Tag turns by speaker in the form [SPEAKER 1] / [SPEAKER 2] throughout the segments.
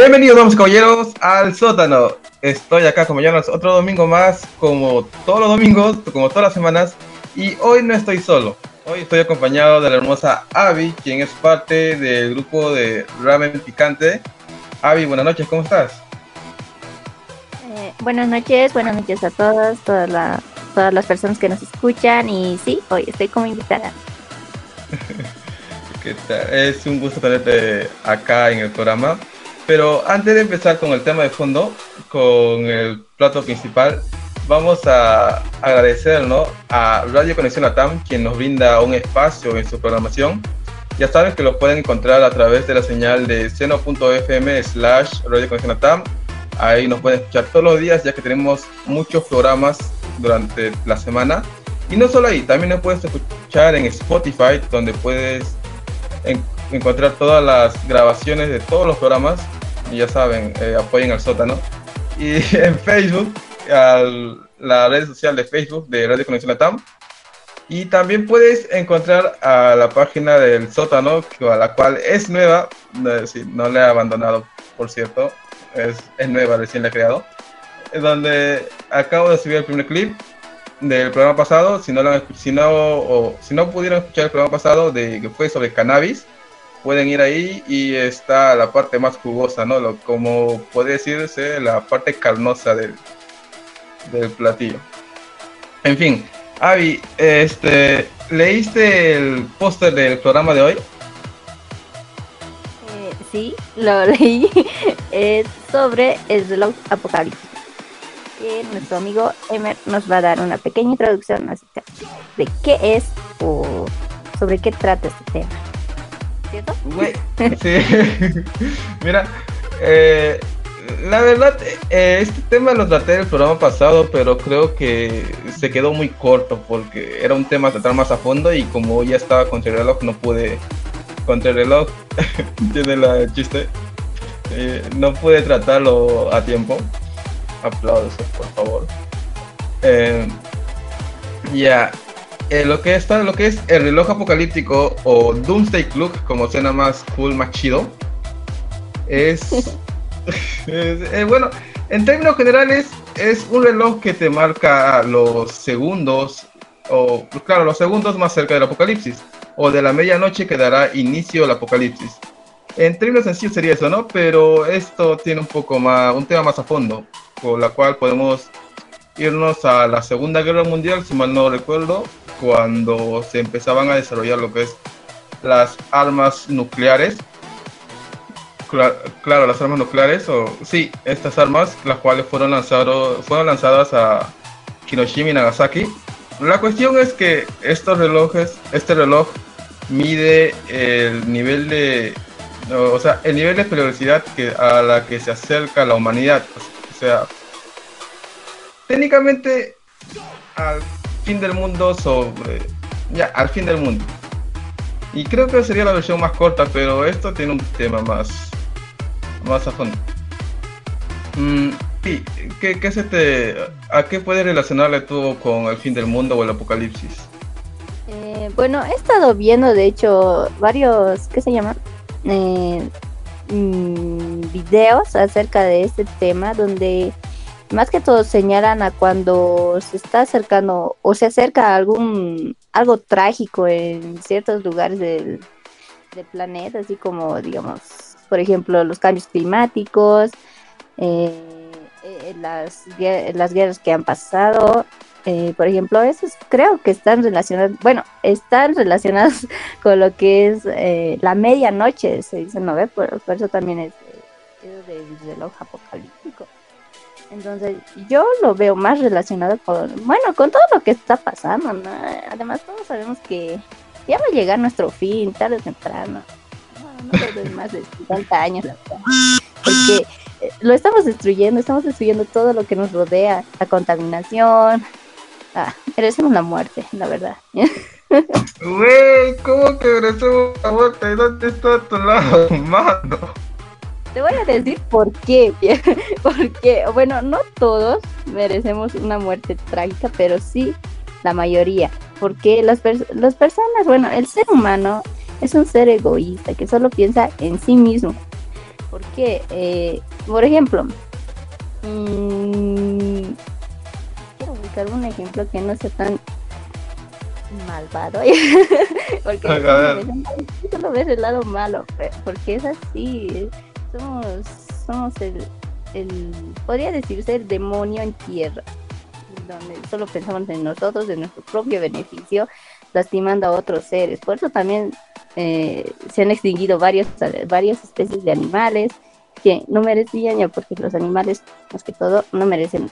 [SPEAKER 1] Bienvenidos, vamos caballeros, al sótano. Estoy acá como ya otro domingo más, como todos los domingos, como todas las semanas, y hoy no estoy solo. Hoy estoy acompañado de la hermosa Avi, quien es parte del grupo de Ramen Picante. Avi, buenas noches, ¿cómo estás?
[SPEAKER 2] Eh, buenas noches, buenas noches a todos, todas, todas las personas que nos escuchan, y sí, hoy estoy como invitada.
[SPEAKER 1] ¿Qué tal? Es un gusto tenerte acá en el programa. Pero antes de empezar con el tema de fondo, con el plato principal, vamos a agradecer a Radio Conexión Latam, quien nos brinda un espacio en su programación. Ya saben que lo pueden encontrar a través de la señal de seno.fm slash Radio Conexión Latam. Ahí nos pueden escuchar todos los días, ya que tenemos muchos programas durante la semana. Y no solo ahí, también nos puedes escuchar en Spotify, donde puedes encontrar todas las grabaciones de todos los programas ya saben, eh, apoyen al sótano. Y en Facebook, la red social de Facebook de Radio Conexión Latam. Y también puedes encontrar a la página del sótano, a la cual es nueva, no, no le he abandonado, por cierto, es, es nueva, recién la he creado, donde acabo de subir el primer clip del programa pasado, si no, si no, o, si no pudieron escuchar el programa pasado de que fue sobre cannabis, pueden ir ahí y está la parte más jugosa, ¿no? Lo, como puede decirse, la parte carnosa del, del platillo. En fin, Avi, este, ¿leíste el póster del programa de hoy?
[SPEAKER 2] Eh, sí, lo leí. es sobre el reloj apocalipsis. Que nuestro amigo Emer nos va a dar una pequeña introducción de qué es o sobre qué trata este tema. ¿Cierto?
[SPEAKER 1] Mira, eh, la verdad, eh, este tema lo traté en el programa pasado, pero creo que se quedó muy corto porque era un tema a tratar más a fondo y como ya estaba contra el reloj, no pude. Contra el reloj, tiene la chiste. Eh, no pude tratarlo a tiempo. Aplausos, por favor. ya, eh, lo que está, lo que es el reloj apocalíptico o Doomsday Clock, como suena más cool, más chido, es, eh, bueno, en términos generales es un reloj que te marca los segundos o claro, los segundos más cerca del apocalipsis o de la medianoche que dará inicio al apocalipsis. En términos sencillos sería eso, ¿no? Pero esto tiene un poco más, un tema más a fondo, por la cual podemos irnos a la Segunda Guerra Mundial, si mal no recuerdo, cuando se empezaban a desarrollar lo que es las armas nucleares. Claro, las armas nucleares, o sí, estas armas, las cuales fueron, lanzado, fueron lanzadas a Hiroshima y Nagasaki. La cuestión es que estos relojes, este reloj mide el nivel de, o sea, el nivel de peligrosidad que, a la que se acerca la humanidad. O sea, técnicamente al fin del mundo sobre... Ya, al fin del mundo. Y creo que sería la versión más corta, pero esto tiene un tema más, más a fondo. Mm, ¿qué, se te, ¿A qué puedes relacionarle tú con el fin del mundo o el apocalipsis?
[SPEAKER 2] Eh, bueno, he estado viendo, de hecho, varios, ¿qué se llama? Eh, mm, videos acerca de este tema donde más que todo señalan a cuando se está acercando o se acerca algún algo trágico en ciertos lugares del, planeta, así como digamos, por ejemplo, los cambios climáticos, eh, eh, las, guerras que han pasado, eh, por ejemplo, esos creo que están relacionados, bueno, están relacionados con lo que es la medianoche, se dice, ¿no ve? Por, eso también es, es del reloj apocalíptico. Entonces, yo lo veo más relacionado con, bueno, con todo lo que está pasando, ¿no? Además, todos sabemos que ya va a llegar nuestro fin, tarde o temprano. No, no más de 50 años, Porque eh, lo estamos destruyendo, estamos destruyendo todo lo que nos rodea, la contaminación. Ah, merecemos la muerte, la verdad.
[SPEAKER 1] Güey, ¿cómo que merecemos la muerte? ¿Dónde está tu lado, mano?
[SPEAKER 2] Te voy a decir por qué. Porque, bueno, no todos merecemos una muerte trágica, pero sí la mayoría. Porque las, las personas, bueno, el ser humano es un ser egoísta que solo piensa en sí mismo. Porque, eh, por ejemplo, mmm, quiero buscar un ejemplo que no sea tan malvado. porque solo ves el lado malo, porque es así. Somos, somos el, el, podría decirse el demonio en tierra, donde solo pensamos en nosotros, en nuestro propio beneficio, lastimando a otros seres. Por eso también eh, se han extinguido varias, varias especies de animales que no merecían, ya porque los animales, más que todo, no merecen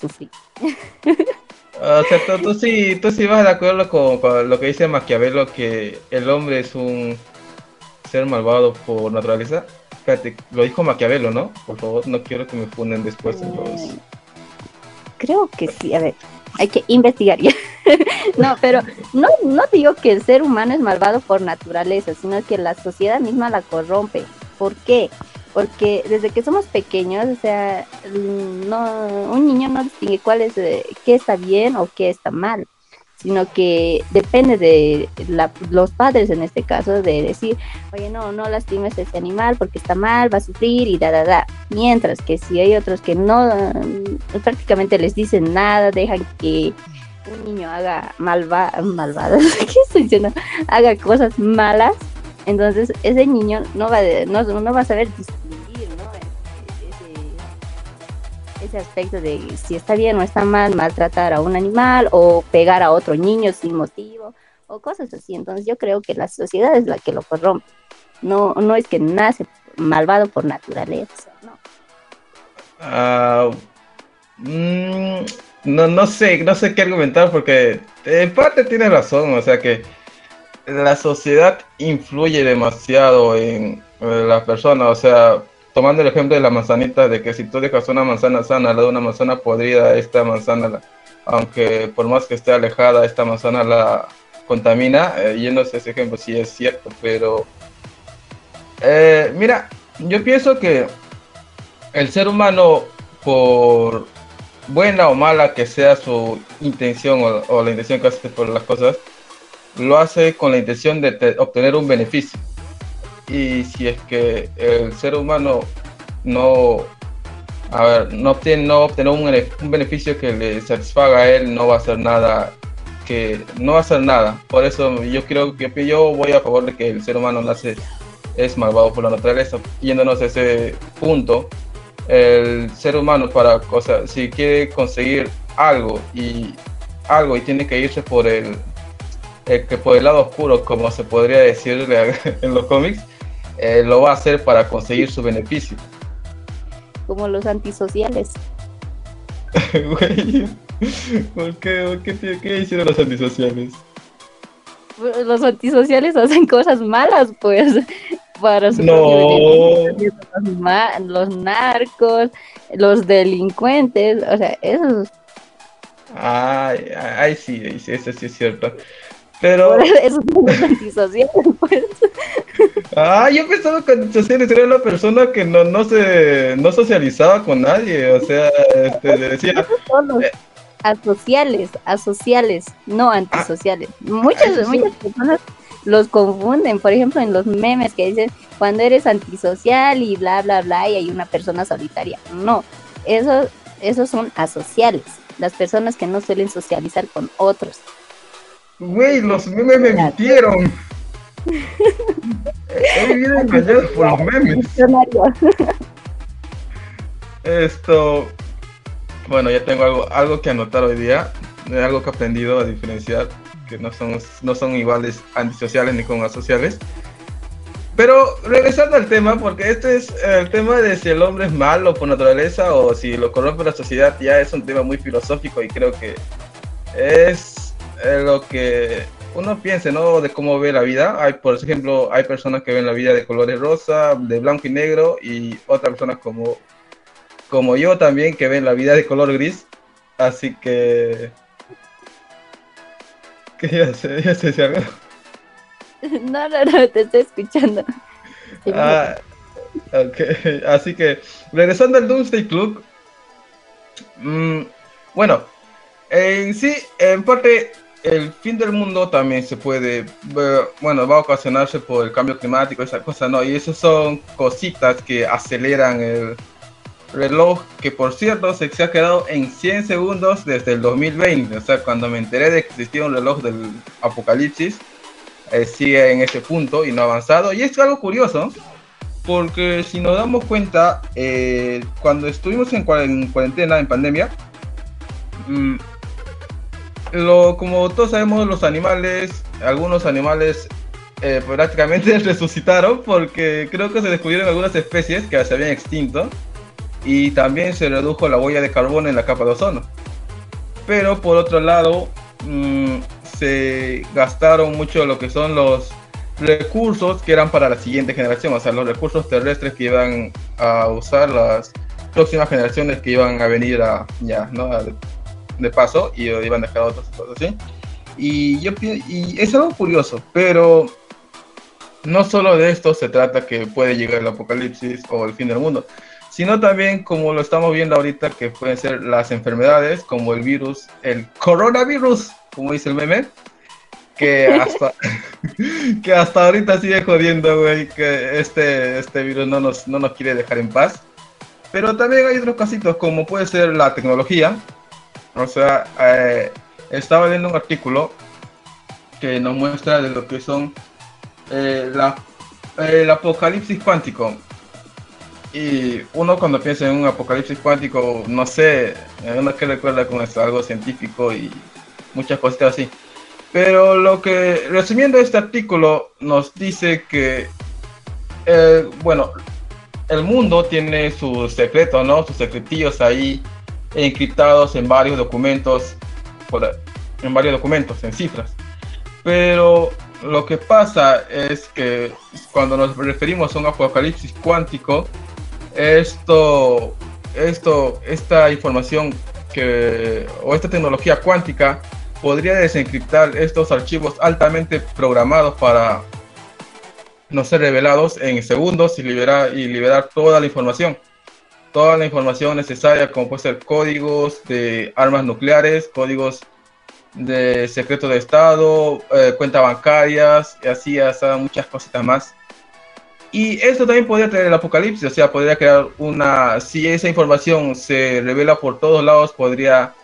[SPEAKER 2] sufrir.
[SPEAKER 1] O sea, tú, sí, tú sí vas de acuerdo con, lo que dice Maquiavelo, que el hombre es un ser malvado por naturaleza. Fíjate, lo dijo Maquiavelo, ¿no? Por favor, no quiero que me funden después en los...
[SPEAKER 2] Creo que sí, a ver, hay que investigar ya. no, pero no, no digo que el ser humano es malvado por naturaleza, sino que la sociedad misma la corrompe. ¿Por qué? porque desde que somos pequeños, o sea, no, un niño no distingue cuál es, eh, qué está bien o qué está mal, sino que depende de los padres en este caso de decir, oye, no, no lastimes a ese animal porque está mal, va a sufrir y da, da, da. Mientras que si hay otros que no, mm, prácticamente les dicen nada, dejan que un niño haga malva malvadas, ¿qué estoy diciendo? Haga cosas malas, entonces ese niño no va, no, no va a saber ese, aspecto de si está bien o está mal maltratar a un animal o pegar a otro niño sin motivo o cosas así. Entonces yo creo que la sociedad es la que lo corrompe. No, no es que nace malvado por naturaleza, no.
[SPEAKER 1] Uh, no, no sé, no sé qué argumentar porque en parte tiene razón, o sea que la sociedad influye demasiado en la persona, o sea, tomando el ejemplo de la manzanita, de que si tú dejas una manzana sana, la de una manzana podrida, esta manzana, aunque por más que esté alejada, esta manzana la contamina, eh, yéndose ese ejemplo, sí es cierto, pero eh, mira, yo pienso que el ser humano, por buena o mala que sea su intención o, o la intención que hace por las cosas, lo hace con la intención de obtener un beneficio. Y si es que el ser humano no, a ver, no obtiene, no obtener un, beneficio que le satisfaga a él, no va a hacer nada que no va a hacer nada. Por eso yo creo que yo voy a favor de que el ser humano nace es malvado por la naturaleza. Yéndonos a ese punto, el ser humano para cosas, si quiere conseguir algo y algo y tiene que irse por el que por el lado oscuro, como se podría decir en los cómics, eh, lo va a hacer para conseguir su beneficio.
[SPEAKER 2] Como los antisociales.
[SPEAKER 1] ¿por qué, qué, hicieron los antisociales?
[SPEAKER 2] Los antisociales hacen cosas malas, pues, para su
[SPEAKER 1] no.
[SPEAKER 2] Los, narcos, los delincuentes, o sea, esos.
[SPEAKER 1] Ay, ay, sí, sí, eso sí es cierto. Pero.
[SPEAKER 2] Eso es antisocial, pues.
[SPEAKER 1] Ah, yo pensaba que antisocial era la persona que no, no se no socializaba con nadie. O sea, este, decía.
[SPEAKER 2] Eh, asociales, asociales, no antisociales. muchas, muchas personas los confunden, por ejemplo, en los memes que dicen cuando eres antisocial y bla bla bla y hay una persona solitaria. No, esos, esos son asociales, las personas que no suelen socializar con otros.
[SPEAKER 1] Güey, los memes me mintieron. He vivido engañado por los memes. Esto. Bueno, ya tengo algo, algo que anotar hoy día. Algo que he aprendido a diferenciar. Que no son, no son iguales antisociales ni como asociales. Pero regresando al tema, porque este es el tema de si el hombre es malo por naturaleza o si lo corrompe la sociedad, ya es un tema muy filosófico y creo que es lo que uno piensa, ¿no? De cómo ve la vida. Hay, por ejemplo, hay personas que ven la vida de colores rosa, de blanco y negro, y otras personas como, como yo también que ven la vida de color gris. Así que... ¿Qué ya sé? ¿Ya sé si algo?
[SPEAKER 2] No, no, no, te estoy escuchando.
[SPEAKER 1] Ah, ok, así que regresando al Doomsday Club. Mmm, bueno, en sí, en parte el fin del mundo también se puede, bueno, va a ocasionarse por el cambio climático, esa cosa, ¿no? Y esas son cositas que aceleran el reloj, que por cierto se, ha quedado en 100 segundos desde el 2020. O sea, cuando me enteré de que existía un reloj del apocalipsis, eh, sigue en ese punto y no ha avanzado. Y es algo curioso, porque si nos damos cuenta, eh, cuando estuvimos en, cuarentena, en pandemia, mm, lo, como todos sabemos, los animales, algunos animales eh, prácticamente resucitaron porque creo que se descubrieron algunas especies que se habían extinto y también se redujo la huella de carbono en la capa de ozono. Pero por otro lado, mm, se gastaron mucho lo que son los recursos que eran para la siguiente generación, o sea, los recursos terrestres que iban a usar las próximas generaciones que iban a venir a, ya, ¿no? De paso y iban a dejar otras cosas así. Y, yo, y es algo curioso, pero no solo de esto se trata que puede llegar el apocalipsis o el fin del mundo, sino también como lo estamos viendo ahorita que pueden ser las enfermedades como el virus, el coronavirus, como dice el meme, que hasta, que hasta ahorita sigue jodiendo, güey, que este, este virus no nos, no nos quiere dejar en paz. Pero también hay otros casitos como puede ser la tecnología, o sea, eh, estaba leyendo un artículo que nos muestra de lo que son eh, la, el apocalipsis cuántico. Y uno cuando piensa en un apocalipsis cuántico, no sé, uno que recuerda con esto, algo científico y muchas cositas así. Pero lo que, resumiendo este artículo, nos dice que, eh, bueno, el mundo tiene sus secretos, ¿no? Sus secretillos ahí encriptados en varios documentos, en varios documentos, en cifras. Pero lo que pasa es que cuando nos referimos a un apocalipsis cuántico, esto, esto, esta información que, o esta tecnología cuántica podría desencriptar estos archivos altamente programados para no ser revelados en segundos y liberar, y liberar toda la información. Toda la información necesaria, como puede ser códigos de armas nucleares, códigos de secreto de Estado, eh, cuentas bancarias, y así hasta muchas cositas más. Y esto también podría traer el apocalipsis, o sea, podría crear una, si esa información se revela por todos lados, podría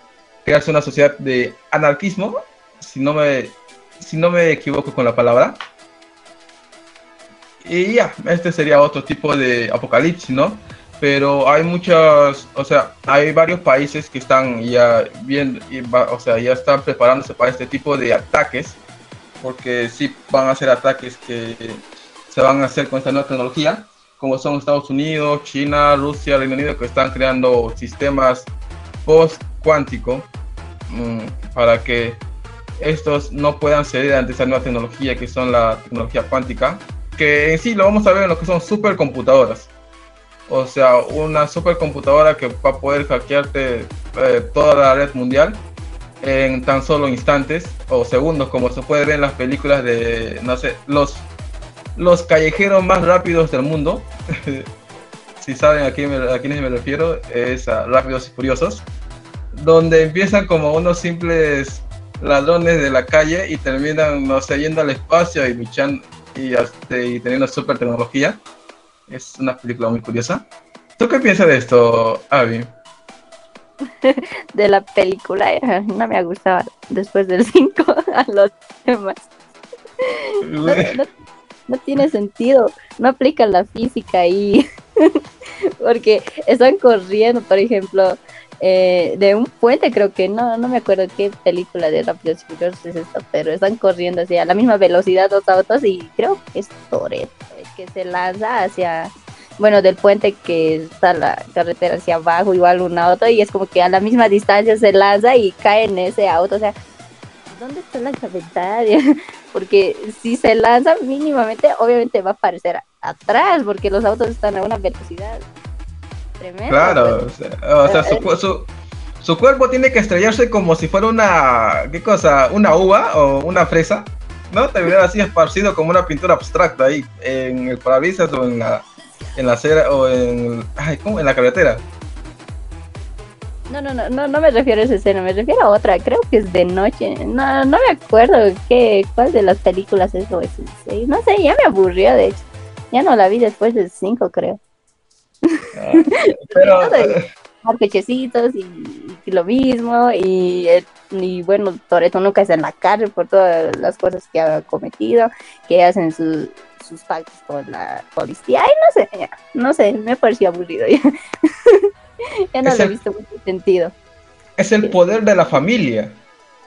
[SPEAKER 1] crearse una sociedad de anarquismo, si no me, si no me equivoco con la palabra. Y ya, este sería otro tipo de apocalipsis, ¿no? Pero hay muchas, o sea, hay varios países que están ya bien, o sea, ya están preparándose para este tipo de ataques, porque sí van a ser ataques que se van a hacer con esta nueva tecnología, como son Estados Unidos, China, Rusia, Reino Unido, que están creando sistemas post-cuánticos mm, para que estos no puedan ceder ante esa nueva tecnología que son la tecnología cuántica, que en sí lo vamos a ver en lo que son supercomputadoras. O sea, una supercomputadora que va a poder hackearte eh, toda la red mundial en tan solo instantes o segundos, como se puede ver en las películas de, no sé, los los callejeros más rápidos del mundo. si saben a, quién a quiénes me refiero, es a Rápidos y Furiosos. Donde empiezan como unos simples ladrones de la calle y terminan, no sé, yendo al espacio y, este, y teniendo super tecnología. Es una película muy curiosa. ¿Tú qué piensas de esto, Avi?
[SPEAKER 2] de la película, eh, no me ha gustado después del 5 a los demás no tiene sentido, no aplica la física ahí, porque están corriendo, por ejemplo, eh, de un puente, creo que no, no me acuerdo qué película de Rápidos y Furiosos es esto, pero están corriendo hacia la misma velocidad dos autos y creo que es Toretto el que se lanza hacia, bueno, del puente que está la carretera hacia abajo, igual un auto, y es como que a la misma distancia se lanza y cae en ese auto, o sea, ¿dónde está la cabetaria? Porque si se lanza mínimamente, obviamente va a aparecer atrás, porque los autos están a una velocidad tremenda.
[SPEAKER 1] Claro, o sea, su, su, cuerpo tiene que estrellarse como si fuera una, ¿qué cosa? Una uva o una fresa, ¿no? Terminar así esparcido como una pintura abstracta ahí, en el parabrisas o en la, en la acera o en, ay, ¿cómo? en la carretera.
[SPEAKER 2] No, no, no, no, no me refiero a esa escena, me refiero a otra, creo que es de noche, no, no me acuerdo qué, cuál de las películas es o es no sé, ya me aburrió de hecho, ya no la vi después de cinco creo. Ah, pero... marquechecitos y, y, lo mismo y, y bueno, Toreto nunca está en la cárcel por todas las cosas que ha cometido, que hacen sus sus pactos con la policía, ay no sé, no sé, me pareció aburrido ya. ya no lo he visto mucho sentido.
[SPEAKER 1] Es el poder de la familia.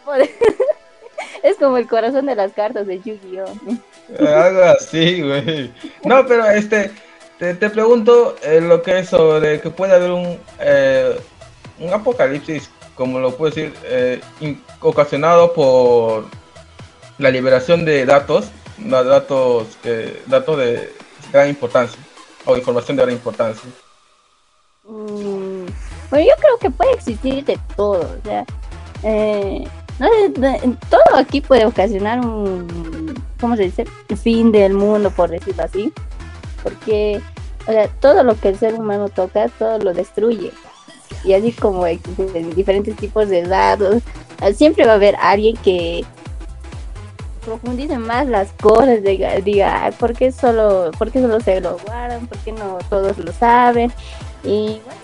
[SPEAKER 2] es como el corazón de las cartas de Yu-Gi-Oh!
[SPEAKER 1] Algo así, güey. No, pero este, te, pregunto eh, lo que es sobre que puede haber un, eh, un apocalipsis, como lo puedo decir, eh, ocasionado por la liberación de datos, datos, datos de gran importancia o información de gran importancia.
[SPEAKER 2] Mm, bueno, yo creo que puede existir de todo, o sea, todo aquí puede ocasionar un, ¿cómo se dice? fin del mundo, por decirlo así, porque, todo lo que el ser humano toca, todo lo destruye. Y así como diferentes tipos de datos, siempre va a haber alguien que profundice más las cosas, diga, diga ¿por qué solo, por solo se lo guardan? ¿Por qué no todos lo saben? y bueno,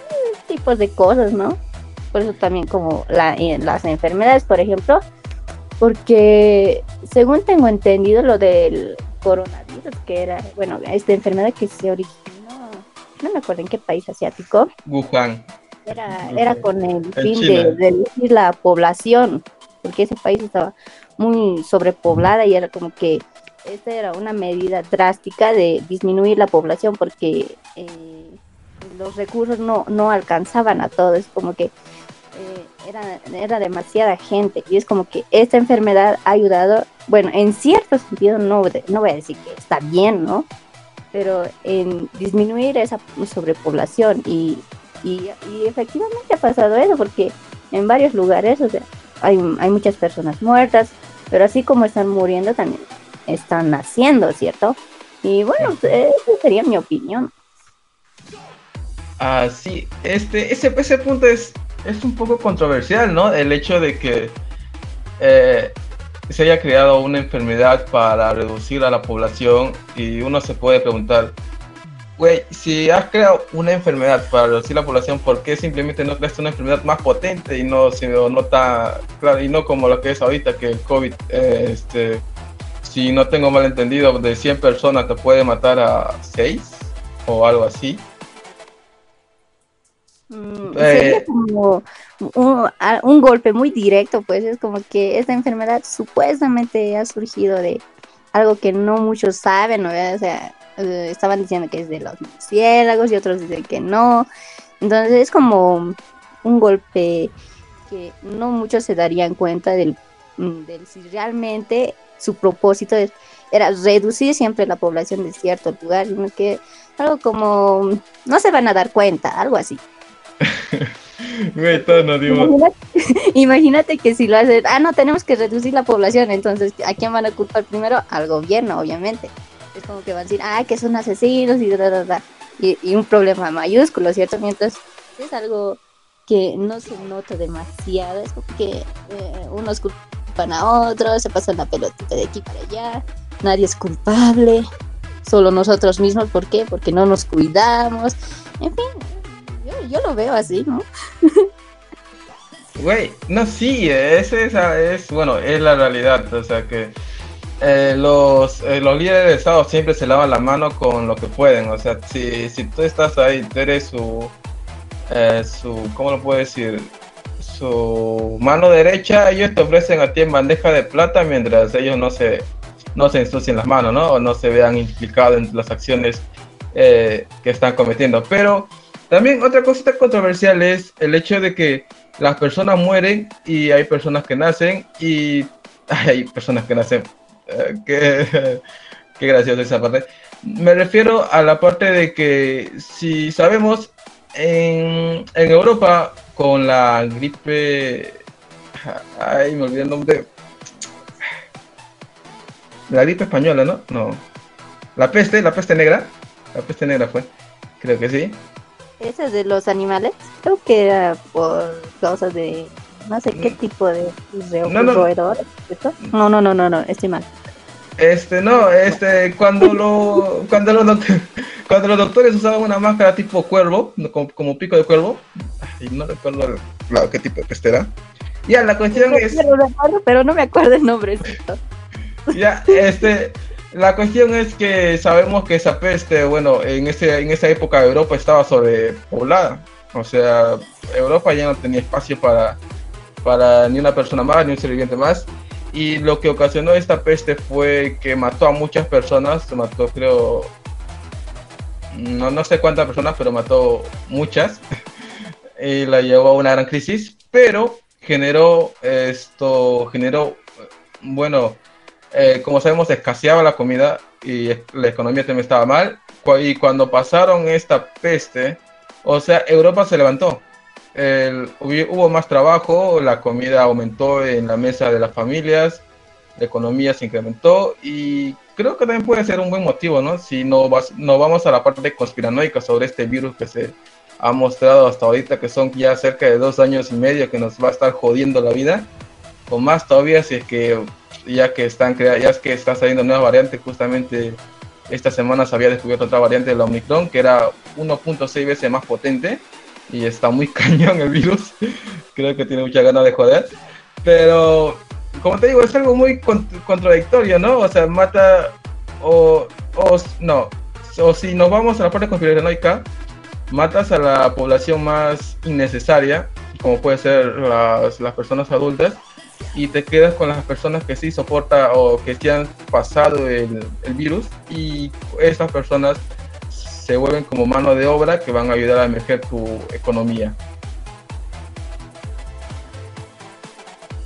[SPEAKER 2] tipos de cosas, ¿no? Por eso también como la, las enfermedades, por ejemplo, porque según tengo entendido lo del coronavirus, que era, bueno, esta enfermedad que se originó, no me acuerdo en qué país asiático.
[SPEAKER 1] Wuhan.
[SPEAKER 2] Era, era con el fin de reducir la población, porque ese país estaba muy sobrepoblada y era como que esta era una medida drástica de disminuir la población porque eh, los recursos no, no alcanzaban a todos, es como que eh, era, era demasiada gente y es como que esta enfermedad ha ayudado, bueno, en cierto sentido no, no voy a decir que está bien, ¿no? Pero en disminuir esa sobrepoblación y, y, efectivamente ha pasado eso porque en varios lugares, o sea, hay, hay muchas personas muertas, pero así como están muriendo también están naciendo, ¿cierto? Y bueno, esa sería mi opinión.
[SPEAKER 1] Ah, sí, este, ese, ese punto es, es un poco controversial, ¿no? El hecho de que eh, se haya creado una enfermedad para reducir a la población y uno se puede preguntar, güey, si has creado una enfermedad para reducir la población, ¿por qué simplemente no creas una enfermedad más potente y no, si no está, claro, y no como lo que es ahorita, que el COVID, eh, este, si no tengo mal entendido, de 100 personas te puede matar a 6 o algo así?
[SPEAKER 2] Mm, sería eh, como un, golpe muy directo, pues es como que esta enfermedad supuestamente ha surgido de algo que no muchos saben, o sea, eh, estaban diciendo que es de los murciélagos y otros dicen que no. Entonces es como un golpe que no muchos se darían cuenta del, mm, del si realmente su propósito era reducir siempre la población de cierto lugar, sino que algo como no se van a dar cuenta, algo así. Imagínate, que si lo haces, ah, no, tenemos que reducir la población, entonces, ¿a quién van a culpar primero? Al gobierno, obviamente. Es como que van a decir, ah, que son asesinos y, y, y un problema mayúsculo, ¿cierto? Mientras es algo que no se nota demasiado, es como que eh, unos culpan a otros, se pasan la pelotita de aquí para allá, nadie es culpable, solo nosotros mismos, ¿por qué? Porque no nos cuidamos, en fin, yo, lo veo así, ¿no?
[SPEAKER 1] Güey, no, sí, ese es, bueno, es la realidad, o sea que eh, los, eh, los líderes de Estado siempre se lavan la mano con lo que pueden, o sea, si, si tú estás ahí, tú eres su, eh, su, ¿cómo lo puedo decir? Su mano derecha, ellos te ofrecen a ti en bandeja de plata mientras ellos no se, no se ensucien las manos, ¿no? O no se vean implicados en las acciones que están cometiendo, pero también otra cosita controversial es el hecho de que las personas mueren y hay personas que nacen y hay personas que nacen. Eh, qué, qué gracioso esa parte. Me refiero a la parte de que si sabemos en, en Europa con la gripe... Ay, me olvidé el nombre. La gripe española, ¿no? No. La peste, la peste negra. La peste negra fue. Creo que sí
[SPEAKER 2] esas de los animales, creo que era por causa de no sé qué tipo de no, no. no, no, no, no, no, estoy mal.
[SPEAKER 1] Este, no, este, cuando lo, cuando los doctores, cuando los doctores usaban una máscara tipo cuervo, como, pico de cuervo, y no recuerdo claro, qué tipo de peste era. Ya, la cuestión es.
[SPEAKER 2] Pero no me acuerdo el nombre.
[SPEAKER 1] ya, este, la cuestión es que sabemos que esa peste, bueno, en ese, en esa época Europa estaba sobrepoblada. O sea, Europa ya no tenía espacio para, para ni una persona más, ni un ser viviente más y lo que ocasionó esta peste fue que mató a muchas personas, mató creo, no, no sé cuántas personas, pero mató muchas y la llevó a una gran crisis, pero generó esto, generó, bueno, eh, como sabemos escaseaba la comida y la economía también estaba mal. Y cuando pasaron esta peste, o sea, Europa se levantó. Hubo más trabajo, la comida aumentó en la mesa de las familias, la economía se incrementó y creo que también puede ser un buen motivo, ¿no? Si no, no vamos a la parte conspiranoica sobre este virus que se ha mostrado hasta ahorita, que son ya cerca de dos años y medio que nos va a estar jodiendo la vida, o más todavía si es que ya que están ya es que está saliendo nuevas variantes, justamente esta semana se había descubierto otra variante de la Omicron que era 1.6 veces más potente y está muy cañón el virus. Creo que tiene mucha ganas de joder. Pero, como te digo, es algo muy contradictorio, ¿no? O sea, mata o, o no. O si nos vamos a la parte conspiranoica, matas a la población más innecesaria, como puede ser las, las personas adultas, y te quedas con las personas que sí soporta o que sí han pasado el, el virus y esas personas se vuelven como mano de obra que van a ayudar a emerger tu economía.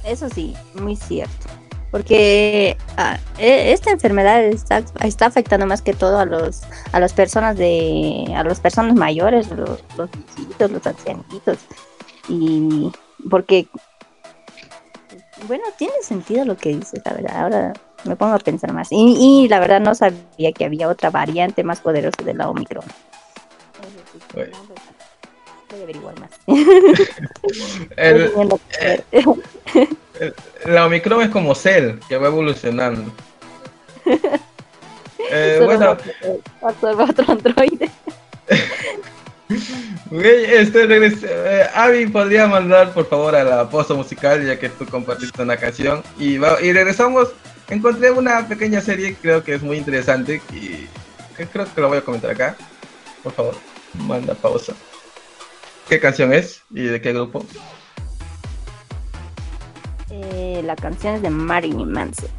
[SPEAKER 2] Eso sí, muy cierto. Porque ah, e, esta enfermedad está, está, afectando más que todo a los a las personas de a las personas mayores, los, los los ancianitos. Y porque bueno, tiene sentido lo que dices, la verdad. Ahora me pongo a pensar más. Y, la verdad no sabía que había otra variante más poderosa de la Omicron. Voy a averiguar más.
[SPEAKER 1] la Omicron es como Cell, que va evolucionando. eh, bueno.
[SPEAKER 2] Otro androide.
[SPEAKER 1] este, eh, Avi, ¿podría mandar por favor a la pausa musical ya que tú compartiste una canción? Y, y regresamos. Encontré una pequeña serie, creo que es muy interesante y creo que la voy a comentar acá. Por favor, manda pausa. ¿Qué canción es y de qué grupo?
[SPEAKER 2] Eh, la canción es de Marilyn Manson.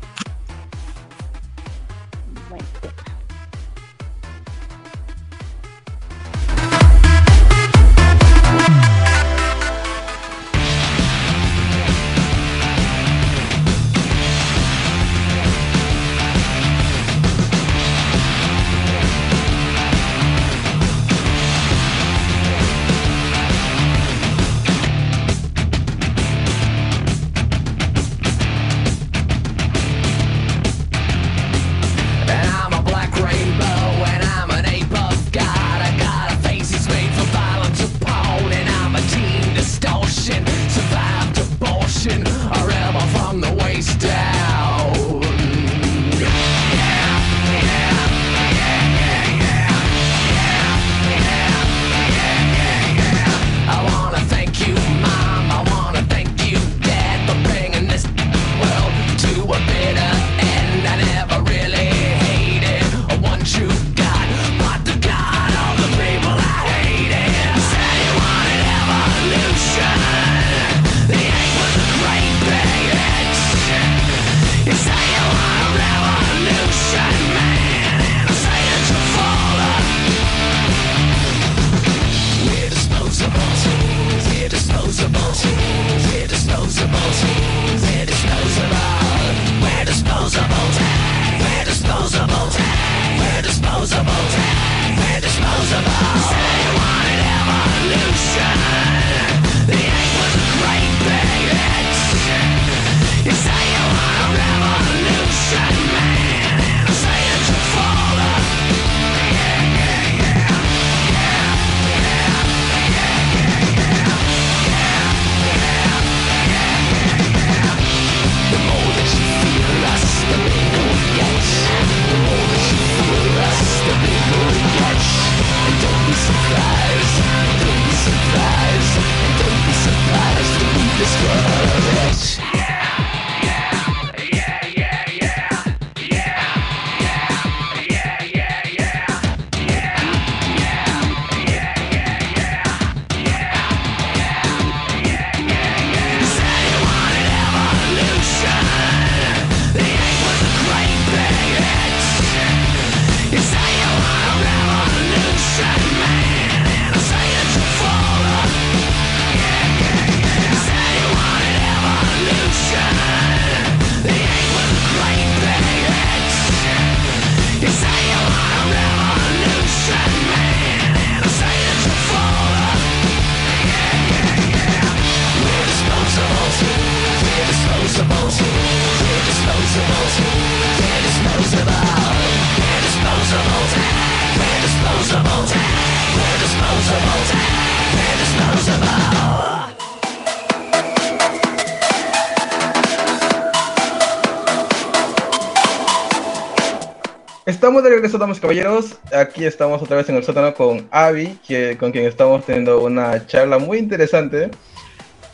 [SPEAKER 1] Regreso, damas y caballeros. Aquí estamos otra vez en el sótano con Avi, que, con quien estamos teniendo una charla muy interesante.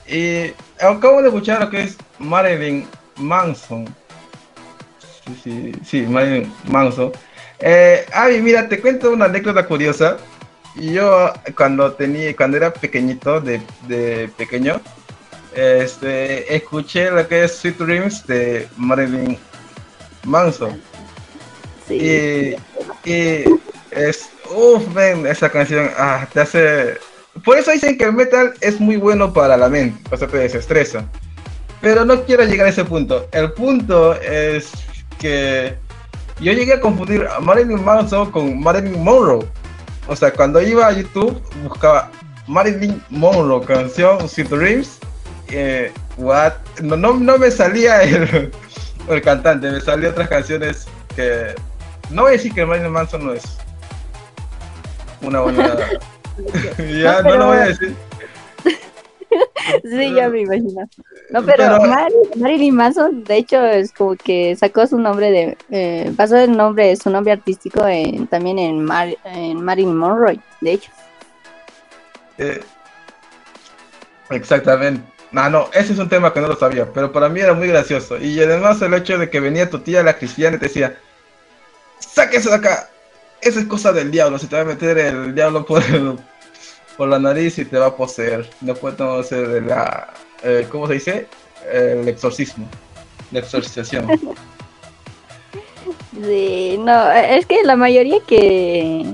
[SPEAKER 1] Y acabo de escuchar lo que es Marilyn Manson. Sí, sí, sí Marilyn Manson. Eh, Avi, mira, te cuento una anécdota curiosa. Yo cuando tenía, cuando era pequeñito, de, de pequeño, este, escuché lo que es Sweet Dreams de Marilyn Manson. Y, es, uff, ven, esa canción ah, te hace... Por eso dicen que el metal es muy bueno para la mente, o sea, te desestresa. Pero no quiero llegar a ese punto. El punto es que yo llegué a confundir a Marilyn Manson con Marilyn Monroe. O sea, cuando iba a YouTube, buscaba Marilyn Monroe, canción Sweet Dreams. No, no, no, me salía el, el cantante, me salían otras canciones que no voy a decir que Marilyn Manson no es una buena. ya, no, lo voy a decir.
[SPEAKER 2] sí, ya me imagino. No, pero, Marilyn Manson, de hecho, es como que sacó su nombre de. Eh, pasó el nombre, su nombre artístico en, también en, Marilyn Monroe, de hecho.
[SPEAKER 1] Eh, exactamente. No, no, ese es un tema que no lo sabía, pero para mí era muy gracioso. Y además el hecho de que venía tu tía, la cristiana, y te decía, sáquese de acá. Esa es cosa del diablo. Se te va a meter el diablo por, por la nariz y te va a poseer. No puede ser de la. Eh, ¿Cómo se dice? El exorcismo. La exorcización.
[SPEAKER 2] Sí, no, es que la mayoría que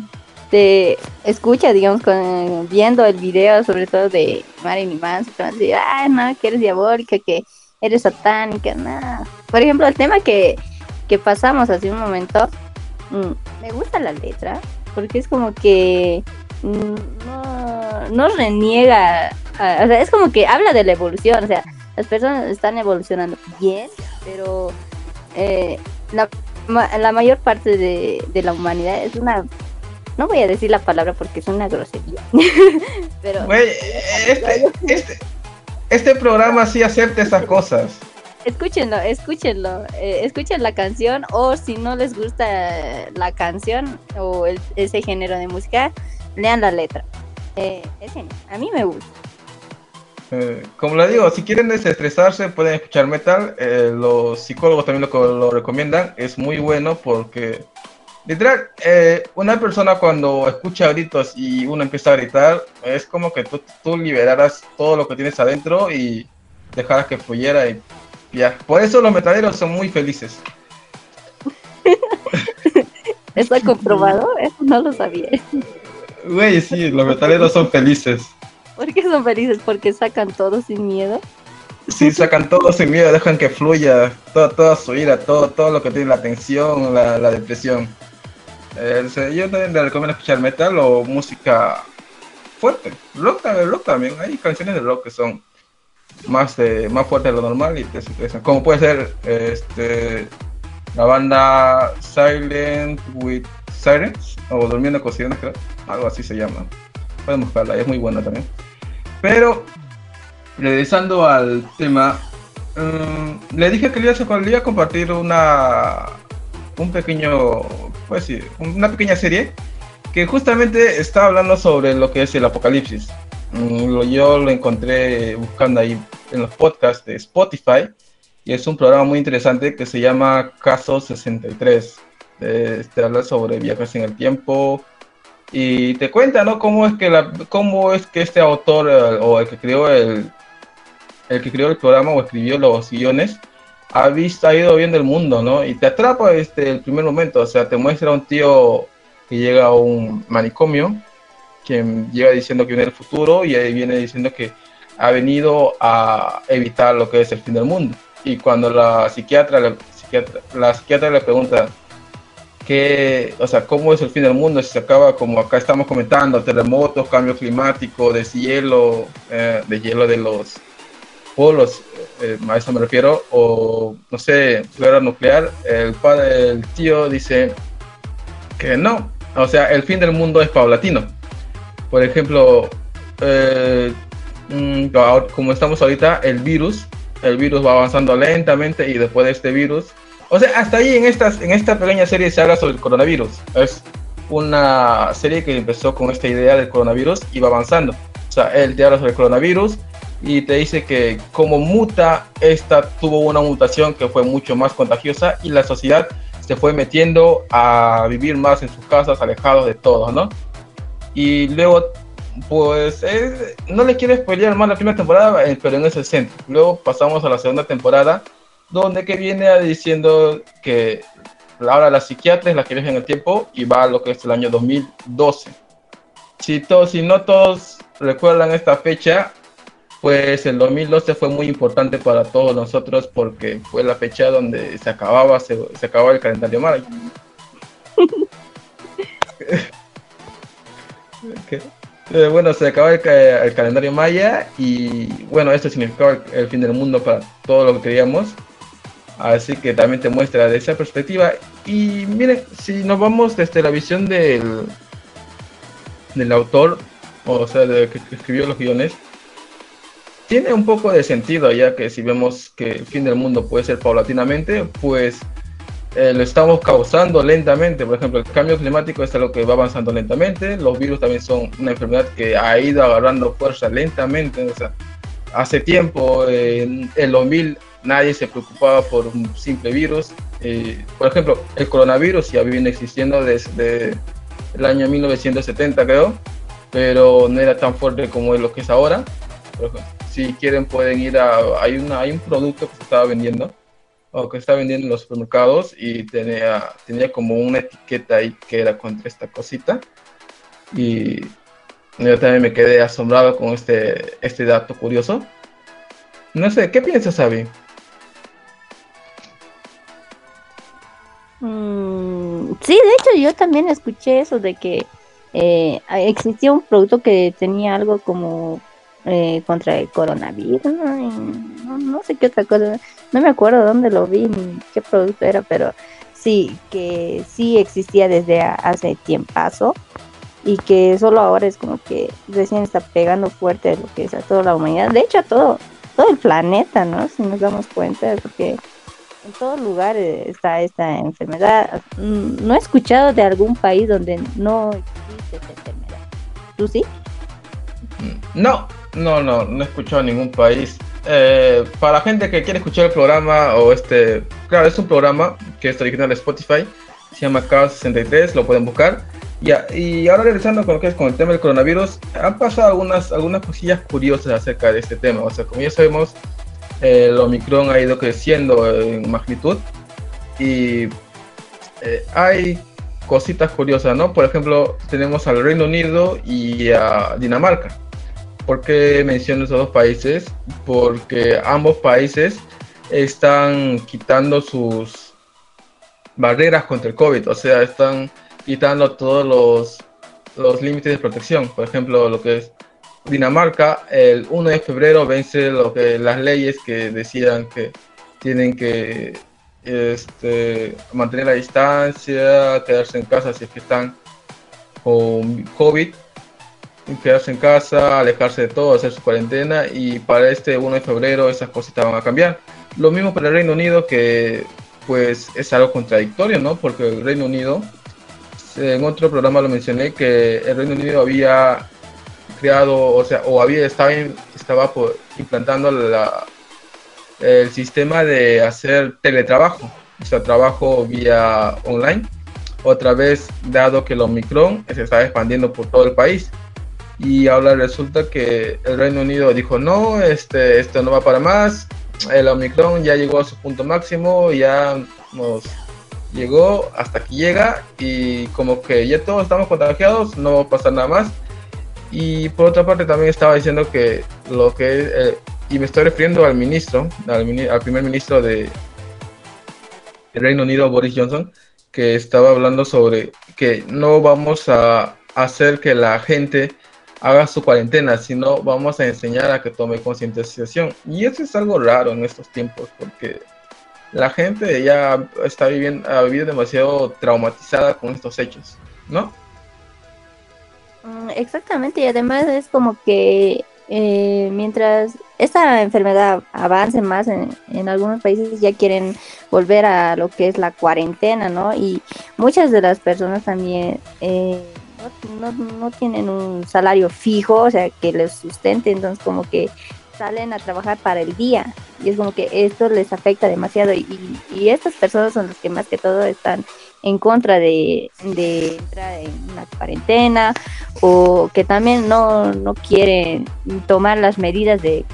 [SPEAKER 2] te escucha, digamos, con, viendo el video, sobre todo de Marilyn Manson, te van a decir, ay, no, que eres diabólica, que eres satánica, nada. Por ejemplo, el tema que, que pasamos hace un momento, Me gusta la letra, porque es como que no, reniega, o sea, es como que habla de la evolución, o sea, las personas están evolucionando bien, pero eh, la, la, mayor parte de, la humanidad es una no voy a decir la palabra porque es una grosería. pero.
[SPEAKER 1] este, este, este programa sí acepta esas cosas
[SPEAKER 2] escúchenlo, escúchenlo, eh, escuchen la canción o si no les gusta la canción o ese género de música, lean la letra. Eh, es genial, a mí me gusta.
[SPEAKER 1] Eh, como le digo, si quieren desestresarse pueden escuchar metal, los psicólogos también lo, recomiendan, es muy bueno porque literal, una persona cuando escucha gritos y uno empieza a gritar, es como que tú, tú liberaras todo lo que tienes adentro y dejaras que fluyera y ya, por eso los metaleros son muy felices.
[SPEAKER 2] ¿Está comprobado? Eso no lo sabía.
[SPEAKER 1] Güey, sí, los metaleros son felices.
[SPEAKER 2] ¿Por qué son felices? ¿Porque sacan todo sin miedo?
[SPEAKER 1] Sí, sacan todo sin miedo, dejan que fluya toda, toda su ira, todo, todo lo que tiene la tensión, la, depresión. Eh, yo también le recomiendo escuchar metal o música fuerte. Rock, rock también, hay canciones de rock que son más, de, más fuerte de lo normal y te Como puede ser este, la banda Silent with Sirens o Durmiendo con creo. Algo así se llama. Podemos buscarla, es muy buena también. Pero, regresando al tema, mm, le dije que le iba, a compartir una un pequeño, pues sí, una pequeña serie que justamente está hablando sobre lo que es el apocalipsis. Mm, yo lo encontré buscando ahí en los podcasts de Spotify y es un programa muy interesante que se llama Caso 63. Este habla sobre viajes en el tiempo y te cuenta, ¿no? Cómo es que la, cómo es que este autor eh, o el que creó el, el que creó el programa o escribió los guiones ha visto, ha ido viendo el mundo, ¿no? Y te atrapa este el primer momento, o sea, te muestra un tío que llega a un manicomio quien lleva diciendo que viene el futuro y ahí viene diciendo que ha venido a evitar lo que es el fin del mundo. Y cuando la psiquiatra, la psiquiatra, la psiquiatra le pregunta qué, o sea, cómo es el fin del mundo, si se acaba como acá estamos comentando, terremotos, cambio climático, deshielo, eh, de hielo de los polos, eh, a eso me refiero, o no sé, guerra nuclear, el padre, el tío dice que no, o sea, el fin del mundo es paulatino por ejemplo, eh, mm, como estamos ahorita, el virus, el virus va avanzando lentamente y después de este virus, O sea, hasta ahí en, estas, en esta pequeña serie se habla sobre el coronavirus. Es una serie que empezó con esta idea del coronavirus y va avanzando. O sea, él te habla sobre el coronavirus y te dice que como muta, esta tuvo una mutación que fue mucho más contagiosa y la sociedad se fue metiendo a vivir más en sus casas, alejados de todo, ¿no? Y luego, pues, no le quiero spoilear más la primera temporada, eh, pero en ese centro. Luego pasamos a la segunda temporada, donde que viene diciendo que ahora la psiquiatra es la que viaja en el tiempo y va a lo que es el año 2012. Si, todos, si no todos recuerdan esta fecha, pues el 2012 fue muy importante para todos nosotros porque fue la fecha donde se acababa, se, acababa el calendario maya. Eh, bueno, se acababa el, calendario maya y bueno, esto significaba el, fin del mundo para todo lo que queríamos. Así que también te muestra de esa perspectiva. Y miren, si nos vamos desde la visión del, del autor, o sea, de que escribió los guiones, tiene un poco de sentido, ya que si vemos que el fin del mundo puede ser paulatinamente, pues eh, lo estamos causando lentamente. Por ejemplo, el cambio climático es algo que va avanzando lentamente. Los virus también son una enfermedad que ha ido agarrando fuerza lentamente. O sea, hace tiempo, en el 2000, nadie se preocupaba por un simple virus. Eh, por ejemplo, el coronavirus ya viene existiendo desde el año 1970, creo, pero no era tan fuerte como es lo que es ahora si quieren pueden ir a, hay, una, hay un producto que se estaba vendiendo, o que está vendiendo en los supermercados y tenía, tenía como una etiqueta ahí que era contra esta cosita. Y yo también me quedé asombrado con este, este dato curioso. No sé, ¿qué piensas, Abby?
[SPEAKER 2] Mm, sí, de hecho yo también escuché eso de que eh, existía un producto que tenía algo como eh, contra el coronavirus, no, sé qué otra cosa, no me acuerdo dónde lo vi ni qué producto era, pero sí, que sí existía desde hace tiempazo y que solo ahora es como que recién está pegando fuerte lo que es a toda la humanidad, de hecho a todo, todo el planeta, ¿no? Si nos damos cuenta, porque en todos lugares está esta enfermedad. Mm, no he escuchado de algún país donde no existe esta enfermedad. ¿Tú sí?
[SPEAKER 1] No, no, no, no he escuchado ningún país. Eh, para la gente que quiere escuchar el programa o este, claro, es un programa que es original de Spotify, se llama Chaos 63, lo pueden buscar. Ya, y ahora regresando con lo que es con el tema del coronavirus, han pasado algunas, algunas cosillas curiosas acerca de este tema. O sea, como ya sabemos, el Omicron ha ido creciendo en magnitud y eh, hay cositas curiosas, ¿no? Por ejemplo, tenemos al Reino Unido y a Dinamarca. ¿Por qué menciono esos dos países? Porque ambos países están quitando sus barreras contra el COVID, o sea, están quitando todos los, los límites de protección. Por ejemplo, lo que es Dinamarca, el 1 de febrero vence lo que las leyes que decían que tienen que este, mantener la distancia, quedarse en casa si es que están con COVID quedarse en casa, alejarse de todo, hacer su cuarentena y para este 1 de febrero esas cositas van a cambiar. Lo mismo para el Reino Unido que pues es algo contradictorio, ¿no? Porque el Reino Unido, en otro programa lo mencioné que el Reino Unido había creado, o sea, o había estaba, estaba implantando la, el sistema de hacer teletrabajo, o sea, trabajo vía online. Otra vez, dado que el Omicron se está expandiendo por todo el país, y ahora resulta que el Reino Unido dijo no, este, esto no va para más, el Omicron ya llegó a su punto máximo, ya nos llegó hasta aquí llega y como que ya todos estamos contagiados, no va a pasar nada más. Y por otra parte también estaba diciendo que lo que, eh, y me estoy refiriendo al ministro, al, al primer ministro de Reino Unido, Boris Johnson, que estaba hablando sobre que no vamos a hacer que la gente haga su cuarentena, sino vamos a enseñar a que tome concientización. Y eso es algo raro en estos tiempos, porque la gente ya está viviendo, ha vivido demasiado traumatizada con estos hechos, ¿no?
[SPEAKER 2] Mm, exactamente, y además es como que eh, mientras esta enfermedad avance más en, algunos países ya quieren volver a lo que es la cuarentena, ¿no? Y muchas de las personas también eh, no, no, tienen un salario fijo, o sea, que les sustente, entonces como que salen a trabajar para el día y es como que esto les afecta demasiado y, estas personas son las que más que todo están en contra de, entrar en una cuarentena o que también no, no quieren tomar las medidas de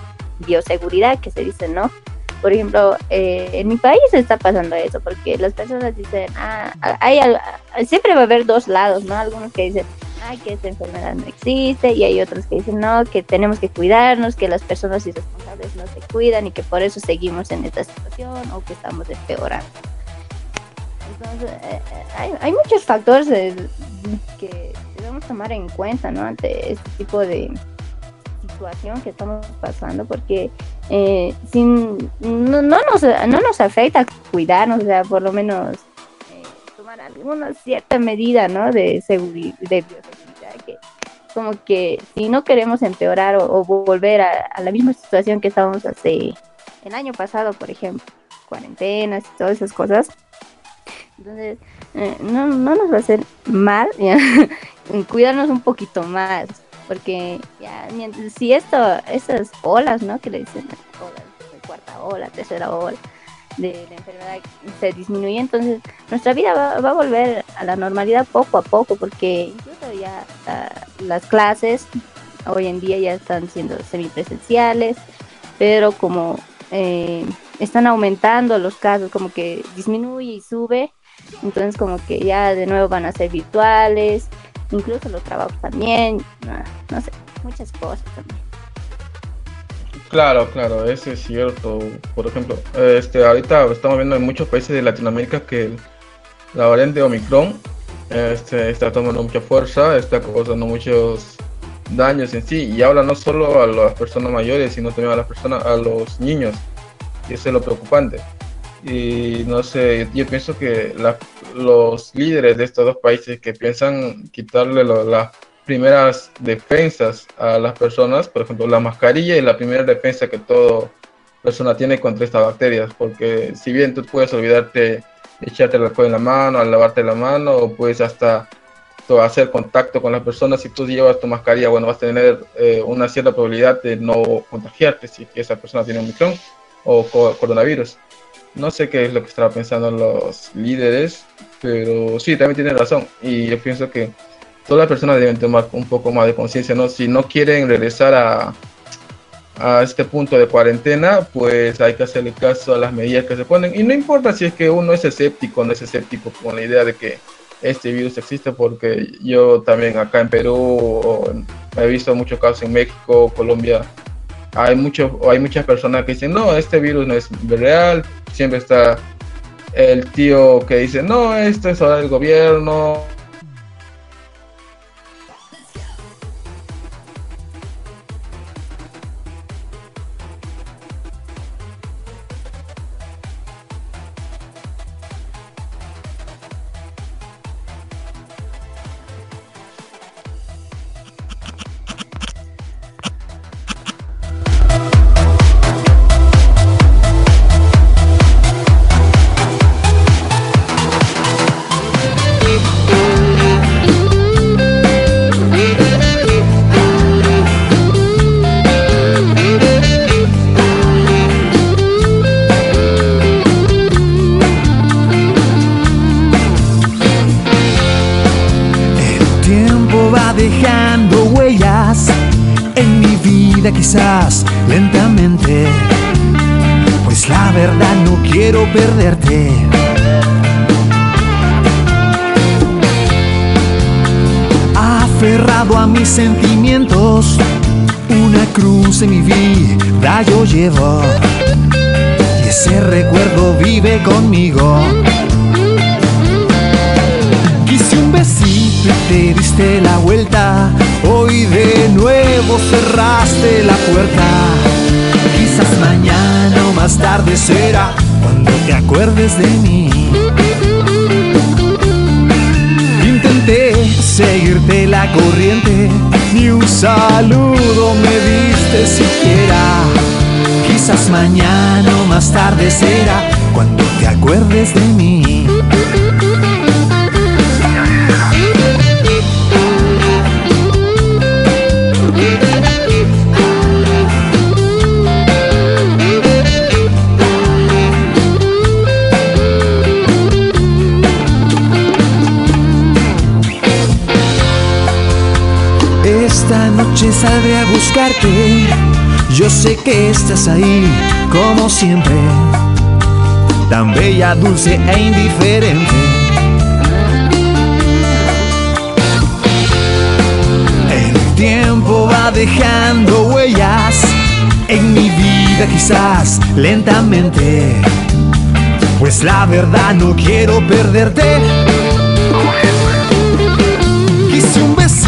[SPEAKER 2] bioseguridad que se dicen, ¿no? Por ejemplo, eh, en mi país está pasando eso, porque las personas dicen, ah, hay, siempre va a haber dos lados, ¿no? Algunos que dicen, ay, que esta enfermedad no existe, y hay otros que dicen, no, que tenemos que cuidarnos, que las personas irresponsables no se cuidan y que por eso seguimos en esta situación o que estamos empeorando. Entonces, eh, eh, hay, muchos factores que debemos tomar en cuenta, ¿no? Ante este tipo de que estamos pasando, porque eh, sin, no, nos, no nos afecta cuidarnos, o sea, por lo menos tomar alguna cierta medida, ¿no? De seguridad, de bioseguridad, que como que si no queremos empeorar o, volver a, a, la misma situación que estábamos hace el año pasado, por ejemplo, cuarentenas y todas esas cosas, entonces, eh, no, no nos va a hacer mal cuidarnos un poquito más, porque ya, si esto, esas olas, ¿no? Que le dicen olas, cuarta ola, tercera ola de la enfermedad se disminuye, entonces nuestra vida va, a volver a la normalidad poco a poco, porque incluso ya las clases hoy en día ya están siendo semipresenciales, pero como eh, están aumentando los casos, como que disminuye y sube, entonces como que ya de nuevo van a ser virtuales, incluso los trabajos también, no, sé, muchas cosas también.
[SPEAKER 1] Claro, claro, eso es cierto. Por ejemplo, este, ahorita estamos viendo en muchos países de Latinoamérica que la variante Omicron este, está tomando mucha fuerza, está causando muchos daños en sí y habla no solo a las personas mayores, sino también a las personas, a los niños. Y eso es lo preocupante y no sé, yo pienso que los líderes de estos dos países que piensan quitarle las primeras defensas a las personas, por ejemplo, la mascarilla es la primera defensa que toda persona tiene contra estas bacterias, porque si bien tú puedes olvidarte echarte el alcohol en la mano, al lavarte la mano, o puedes hasta hacer contacto con las personas, si tú llevas tu mascarilla, bueno, vas a tener eh, una cierta probabilidad de no contagiarte si esa persona tiene un micrón o coronavirus. No sé qué es lo que estaban pensando los líderes, pero sí, también tienen razón. Y yo pienso que todas las personas deben tomar un poco más de conciencia, ¿no? Si no quieren regresar a, a este punto de cuarentena, pues hay que hacerle caso a las medidas que se ponen. Y no importa si es que uno es escéptico o no es escéptico con la idea de que este virus existe, porque yo también acá en Perú he visto muchos casos en México, Colombia, hay, mucho, hay muchas personas que dicen, no, este virus no es real, siempre está el tío que dice, no, esto es hora del gobierno,
[SPEAKER 3] acuerdes de mí. Intenté seguirte la corriente, ni un saludo me diste siquiera. Quizás mañana o más tarde será cuando te acuerdes de mí. Saldré a buscarte. Yo sé que estás ahí, como siempre. Tan bella, dulce e indiferente. El tiempo va dejando huellas en mi vida, quizás lentamente. Pues la verdad no quiero perderte. Quise un besito y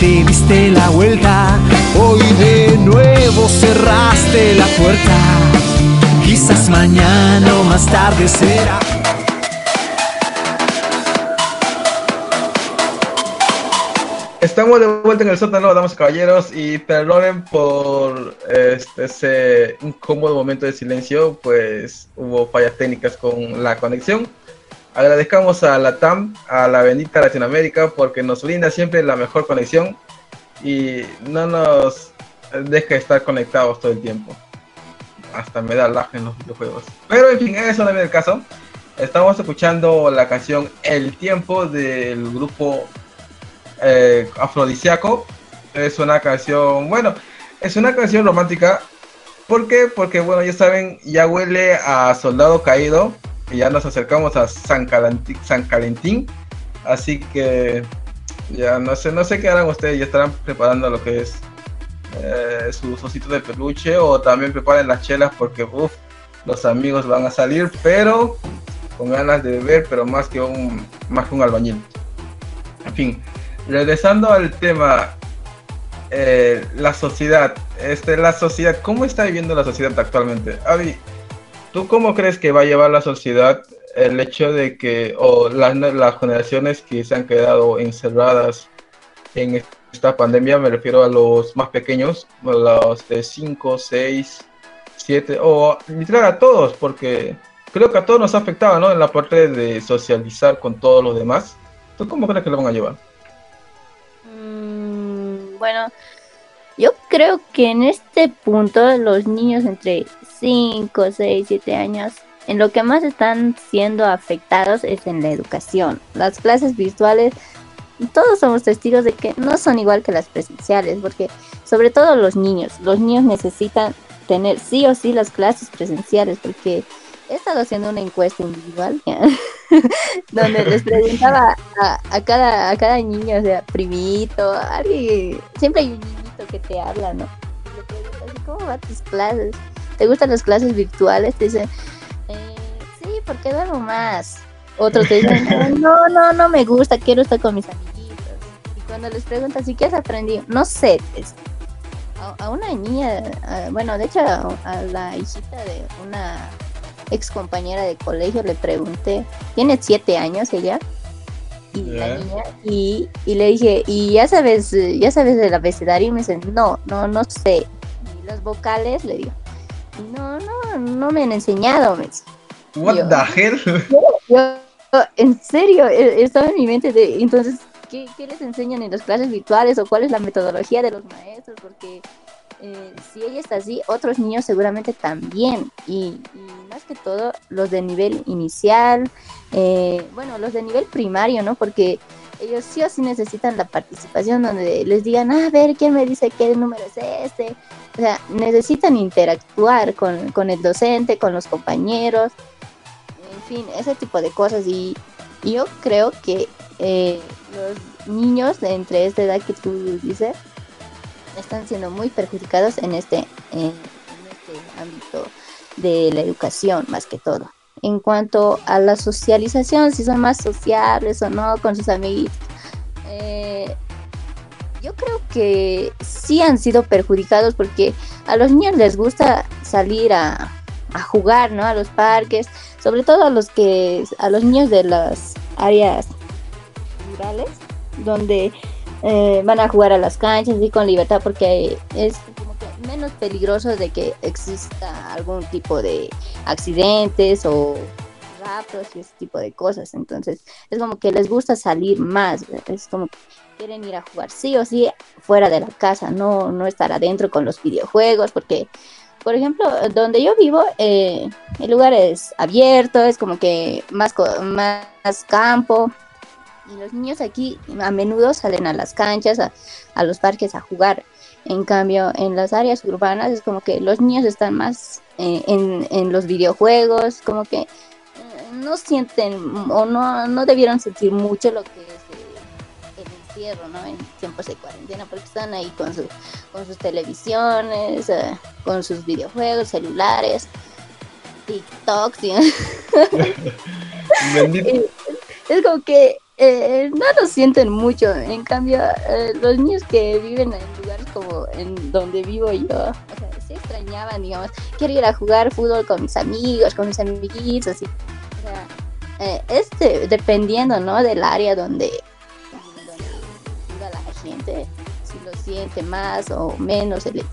[SPEAKER 3] te diste la vuelta. Hoy de nuevo cerraste la puerta. Quizás mañana o más tarde será.
[SPEAKER 1] Estamos de vuelta en el sótano, damas y caballeros, y perdonen por este, ese incómodo momento de silencio, pues hubo fallas técnicas con la conexión. Agradezcamos a la TAM, a la bendita Latinoamérica, porque nos brinda siempre la mejor conexión y no nos deja estar conectados todo el tiempo. Hasta me da lag en los videojuegos. Pero en fin, eso no es el caso. Estamos escuchando la canción El Tiempo del grupo eh, Afrodisiaco. Es una canción, bueno, es una canción romántica. ¿Por qué? Porque, bueno, ya saben, ya huele a Soldado Caído. Y ya nos acercamos a San, San Calentín. Así que ya no sé, no sé qué harán ustedes. Ya estarán preparando lo que es eh, sus ositos de peluche. O también preparen las chelas porque, uff, los amigos van a salir. Pero con ganas de beber, pero más que un, más que un albañil. En fin, regresando al tema, eh, la sociedad, este, la sociedad, ¿cómo está viviendo la sociedad actualmente? Avi, ¿tú cómo crees que va a llevar la sociedad el hecho de que, o las, las generaciones que se han quedado encerradas en esta pandemia, me refiero a los más pequeños, los de 5, 6, 7, o literal a todos, porque creo que a todos nos ha afectado, ¿no? En la parte de socializar con todos los demás. ¿Tú cómo crees que lo van a llevar?
[SPEAKER 2] Mm, bueno, yo creo que en este punto los niños entre 5, 6, 7 años, en lo que más están siendo afectados es en la educación. Las clases virtuales, todos somos testigos de que no son igual que las presenciales, porque sobre todo los niños, los niños necesitan tener sí o sí las clases presenciales, porque he estado haciendo una encuesta individual donde les preguntaba a, cada a cada niño, o sea, primito, alguien, siempre hay un niñito que te habla, ¿no? ¿cómo van tus clases? ¿Te gustan las clases virtuales? Te dicen, eh, sí, porque duermo más. Otros te dicen, no, no, no me gusta, quiero estar con mis amiguitos. Y cuando les preguntas, ¿y qué has aprendido? No sé, pues, a, a, una niña, a, bueno, de hecho a, a la hijita de una ex compañera de colegio le pregunté, tiene siete años ella, y
[SPEAKER 1] Yeah.
[SPEAKER 2] la niña, y, y le dije, y ya sabes, ya sabes del abecedario, y me dice, no, no, no sé. Y los vocales le digo, "Y no, no, no me han enseñado, me.
[SPEAKER 1] What
[SPEAKER 2] Yo-
[SPEAKER 1] the hell?
[SPEAKER 2] Yo, en serio, eh, estaba en mi mente de, entonces, ¿qué, qué les enseñan en las clases virtuales o cuál es la metodología de los maestros? Porque eh, si ella está así, otros niños seguramente también. Y, y más que todo, los de nivel inicial, eh, bueno, los de nivel primario, ¿no? Porque ellos sí o sí necesitan la participación donde les digan, "Ah, a ver, ¿quién me dice qué número es este? O sea, necesitan interactuar con, con el docente, con los compañeros, en fin, ese tipo de cosas. Y yo creo que eh, los niños de entre esta edad que tú dices están siendo muy perjudicados en este, en este ámbito de la educación, más que todo. En cuanto a la socialización, si son más sociables o no con sus amiguitos, eh, yo creo que sí han sido perjudicados porque a los niños les gusta salir a, jugar, ¿no? A los parques, sobre todo a los que a los niños de las áreas rurales, donde eh, van a jugar a las canchas y con libertad porque es menos peligroso de que exista algún tipo de accidentes o raptos y ese tipo de cosas. Entonces es como que les gusta salir más, es como que quieren ir a jugar sí o sí fuera de la casa, no, no estar adentro con los videojuegos porque por ejemplo, donde yo vivo, eh, el lugar es abierto, es como que más, más campo. Y los niños aquí a menudo salen a las canchas, a, los parques a jugar. En cambio, en las áreas urbanas es como que los niños están más eh, en, en, los videojuegos, como que eh, no sienten o no, no debieron sentir mucho lo que ¿no? En tiempos de cuarentena, porque están ahí con, su, con sus televisiones, eh, con sus videojuegos, celulares, TikTok, es como que eh, no lo sienten mucho. En cambio, eh, los niños que viven en lugares como en donde vivo yo, o sea, se extrañaban, digamos, quiero ir a jugar fútbol con mis amigos, con mis amiguitos, así. O sea, este, dependiendo, ¿no? Del área donde, si lo siente más o menos el.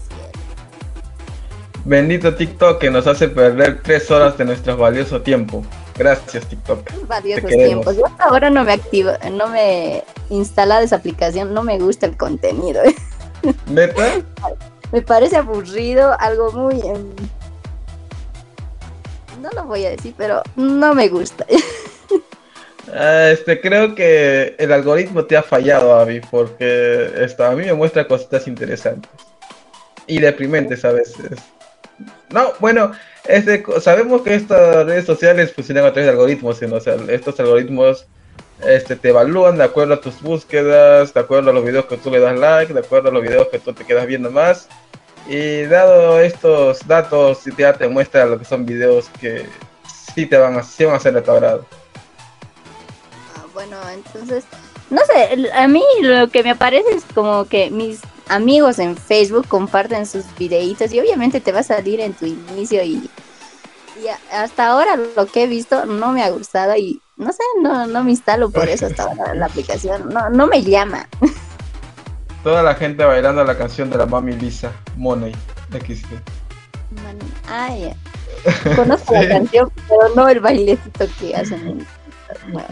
[SPEAKER 1] Bendito TikTok que nos hace perder tres horas de nuestro valioso tiempo. Gracias TikTok.
[SPEAKER 2] Valiosos tiempos. Yo ahora no me activo, no me instala esa aplicación, no me gusta el contenido.
[SPEAKER 1] ¿Neta?
[SPEAKER 2] me parece aburrido, algo muy... No lo voy a decir, pero no me gusta.
[SPEAKER 1] Ah, este, creo que el algoritmo te ha fallado, Avi, porque esto, a mí me muestra cositas interesantes y deprimentes a veces. No, bueno, este, sabemos que estas redes sociales funcionan a través de algoritmos, o sea, estos algoritmos este, te evalúan de acuerdo a tus búsquedas, de acuerdo a los videos que tú le das like, de acuerdo a los videos que tú te quedas viendo más. Y dado estos datos, ya te muestra lo que son videos que sí te van a, sí van a ser de agrado
[SPEAKER 2] bueno, entonces, no sé, a mí lo que me aparece es como que mis amigos en Facebook comparten sus videitos y obviamente te va a salir en tu inicio y, hasta ahora lo que he visto no me ha gustado y no sé, no, no me instalo por eso hasta ahora la aplicación, no, no me llama.
[SPEAKER 1] Toda la gente bailando la canción de la mami Lisa, Money, XT.
[SPEAKER 2] Ah, ya. Conozco la canción, pero no el bailecito que hacen.
[SPEAKER 1] Ah,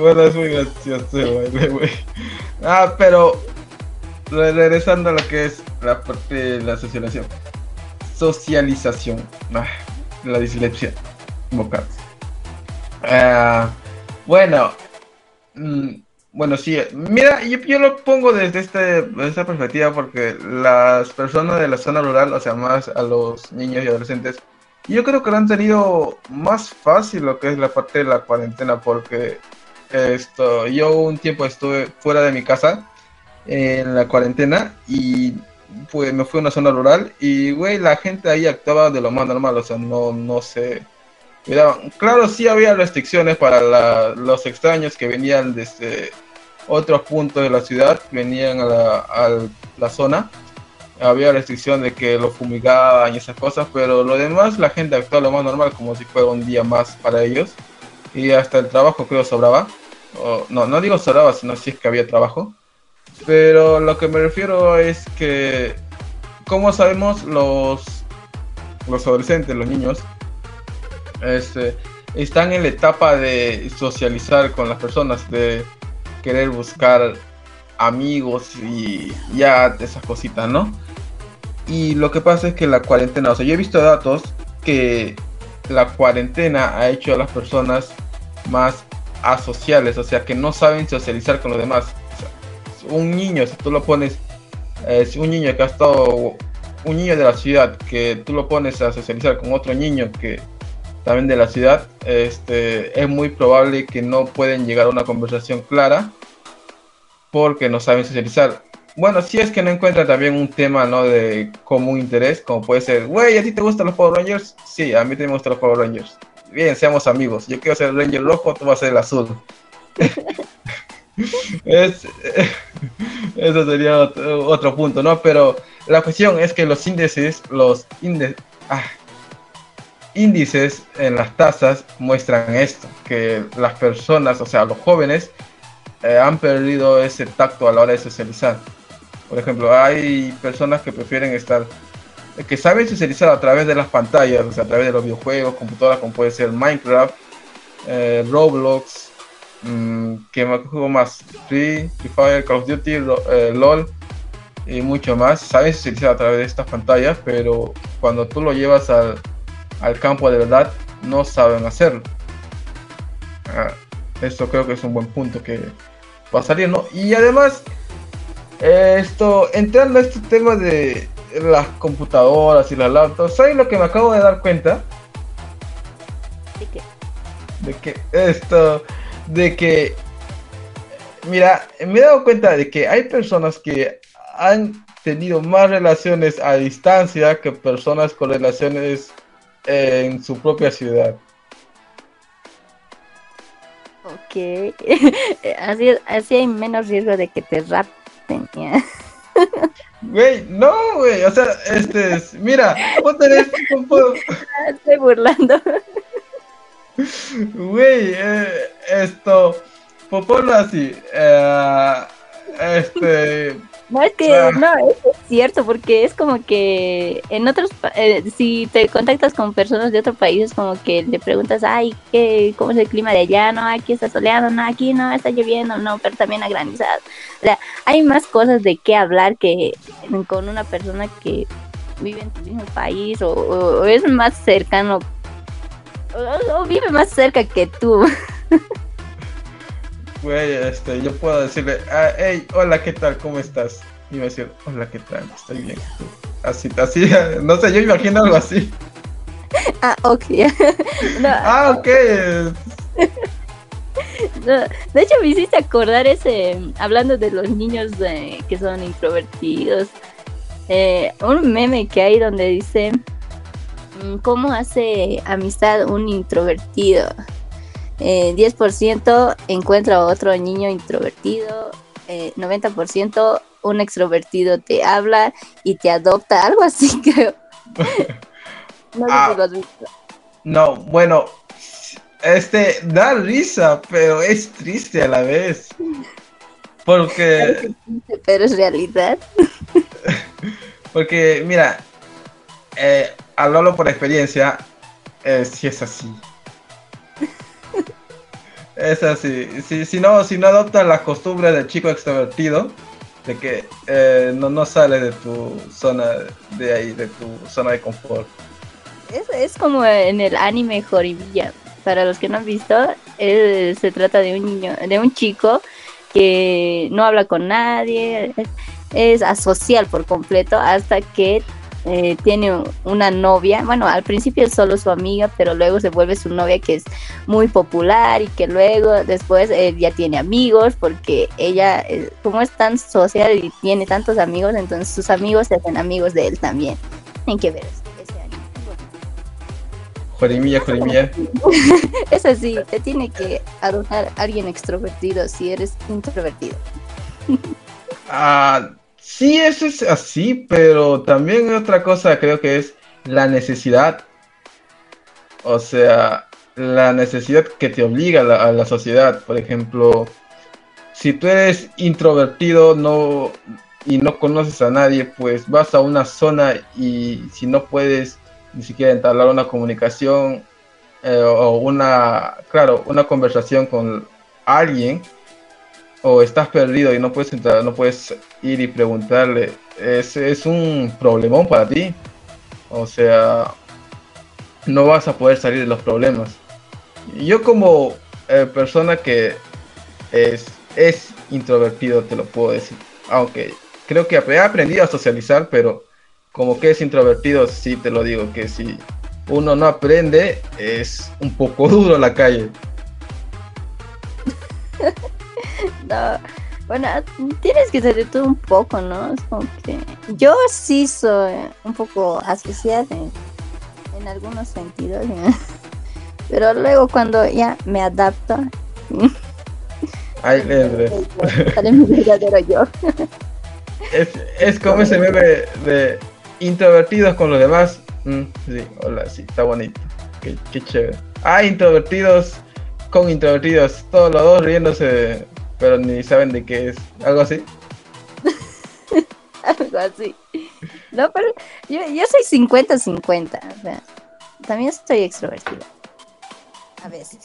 [SPEAKER 1] bueno. es muy gracioso güey. Ah, pero regresando a lo que es la parte de la socialización. Socialización. Ah, la dislexia vocal. Ah, bueno. Mm, bueno, sí. Mira, yo, yo, lo pongo desde, este, desde esta perspectiva porque las personas de la zona rural, o sea, más a los niños y adolescentes, yo creo que lo han tenido más fácil lo que es la parte de la cuarentena, porque esto, yo un tiempo estuve fuera de mi casa en la cuarentena y pues me fui a una zona rural y güey, la gente ahí actuaba de lo más normal, o sea, no, no sé. Claro, sí había restricciones para los extraños que venían desde otros puntos de la ciudad, venían a la, zona había restricción de que lo fumigaban y esas cosas, pero lo demás la gente actuó lo más normal, como si fuera un día más para ellos. Y hasta el trabajo creo sobraba. no, no digo sobraba, sino si es que había trabajo. Pero lo que me refiero es que, como sabemos, los, los adolescentes, los niños, este, están en la etapa de socializar con las personas, de querer buscar amigos y ya esas cositas, ¿no? Y lo que pasa es que la cuarentena, o sea, yo he visto datos que la cuarentena ha hecho a las personas más asociales, o sea, que no saben socializar con los demás. Un niño, si tú lo pones, es un niño que ha estado, un niño de la ciudad, que tú lo pones a socializar con otro niño que también de la ciudad, este, es muy probable que no pueden llegar a una conversación clara porque no saben socializar. Bueno, si es que no encuentra también un tema, ¿no? De común interés, como puede ser, güey, ¿a ti te gustan los Power Rangers? Sí, a mí también me gustan los Power Rangers. Bien, seamos amigos. Yo quiero ser el Ranger rojo, tú vas a ser el azul. eso sería otro, punto, ¿no? Pero la cuestión es que los índices, los ah, índices en las tasas muestran esto, que las personas, o sea, los jóvenes, eh, han perdido ese tacto a la hora de socializar. Por ejemplo, hay personas que prefieren estar, que saben socializar a través de las pantallas, o sea, a través de los videojuegos, computadoras, como puede ser Minecraft, eh, Roblox, mmm, ¿qué juego más? Free, Free Fire, Call of Duty, eh, LOL y mucho más. Saben socializar a través de estas pantallas, pero cuando tú lo llevas al, al campo de verdad, no saben hacerlo. Ah, esto creo que es un buen punto que va a salir, ¿no? Y además, esto, entrando a este tema de las computadoras y las laptops, ¿sabes lo que me acabo de dar cuenta?
[SPEAKER 2] ¿De qué?
[SPEAKER 1] De que esto, de que, mira, me he dado cuenta de que hay personas que han tenido más relaciones a distancia que personas con relaciones en su propia ciudad.
[SPEAKER 2] Ok. así, así hay menos riesgo de que te rapten.
[SPEAKER 1] Güey, no, güey. O sea, este es. Mira, vos tenés.
[SPEAKER 2] Estoy burlando.
[SPEAKER 1] Güey, eh, esto. Ponlo así. Eh, este.
[SPEAKER 2] No, es que no, es cierto, porque es como que en otros, eh, si te contactas con personas de otro país, es como que le preguntas, ay, ¿qué, ¿cómo es el clima de allá? No, aquí está soleado, no, aquí no, está lloviendo, no, pero también ha granizado. O sea, hay más cosas de qué hablar que con una persona que vive en tu mismo país o, o, es más cercano o, o vive más cerca que tú.
[SPEAKER 1] Güey, este, yo puedo decirle, ah, hey, hola, ¿qué tal? ¿Cómo estás? Y me va a decir, hola, ¿qué tal? Estoy bien. Así, así, no sé, yo imagino algo así.
[SPEAKER 2] Ah, ok.
[SPEAKER 1] no, ah, ok.
[SPEAKER 2] No, de hecho, me hiciste acordar ese, hablando de los niños de, que son introvertidos, eh, un meme que hay donde dice, ¿cómo hace amistad un introvertido? eh, 10% encuentra otro niño introvertido, eh, 90% un extrovertido te habla y te adopta, algo así creo.
[SPEAKER 1] no sé ah, si lo has visto. No, bueno, este da risa, pero es triste a la vez. Porque...
[SPEAKER 2] Pero es realidad.
[SPEAKER 1] porque, mira, eh, hablarlo por experiencia, eh, si es así. Es así. Si, si, no, si no adoptas la costumbre del chico extrovertido, de que eh, no, no sale de tu zona de ahí, de tu zona de confort.
[SPEAKER 2] Es, es como en el anime Horimiya. Para los que no han visto, se trata de un niño, de un chico que no habla con nadie, es, es asocial por completo hasta que eh, tiene una novia, bueno, al principio es solo su amiga, pero luego se vuelve su novia que es muy popular y que luego después eh, ya tiene amigos porque ella, eh, como es tan social y tiene tantos amigos, entonces sus amigos se hacen amigos de él también. Hay que ver ese anime.
[SPEAKER 1] Jorimilla, jorimilla.
[SPEAKER 2] es así, te tiene que adoptar alguien extrovertido si eres introvertido.
[SPEAKER 1] ah Sí, eso es así, pero también otra cosa creo que es la necesidad. O sea, la necesidad que te obliga a la, sociedad. Por ejemplo, si tú eres introvertido no, y no conoces a nadie, pues vas a una zona y si no puedes ni siquiera entablar una comunicación eh, o una, claro, una conversación con alguien, o estás perdido y no puedes entrar, no puedes ir y preguntarle, es, es un problemón para ti. O sea, no vas a poder salir de los problemas. Yo como eh, persona que es, es introvertido, te lo puedo decir. Aunque creo que he aprendido a socializar, pero como que es introvertido, sí te lo digo, que si uno no aprende, es un poco duro la calle.
[SPEAKER 2] no. Bueno, tienes que ser tú un poco, ¿no? Es como que yo sí soy un poco asociada en, algunos sentidos, pero luego cuando ya me adapto,
[SPEAKER 1] Ay, sale mi verdadero yo. Es, es como ese meme de introvertidos con los demás. Mm, sí, hola, sí, está bonito. Qué, qué chévere. Ah, introvertidos con introvertidos, todos los dos riéndose pero ni saben de qué es. ¿Algo así?
[SPEAKER 2] Algo así. No, pero yo, yo soy 50-50. O sea, también estoy extrovertida. A veces.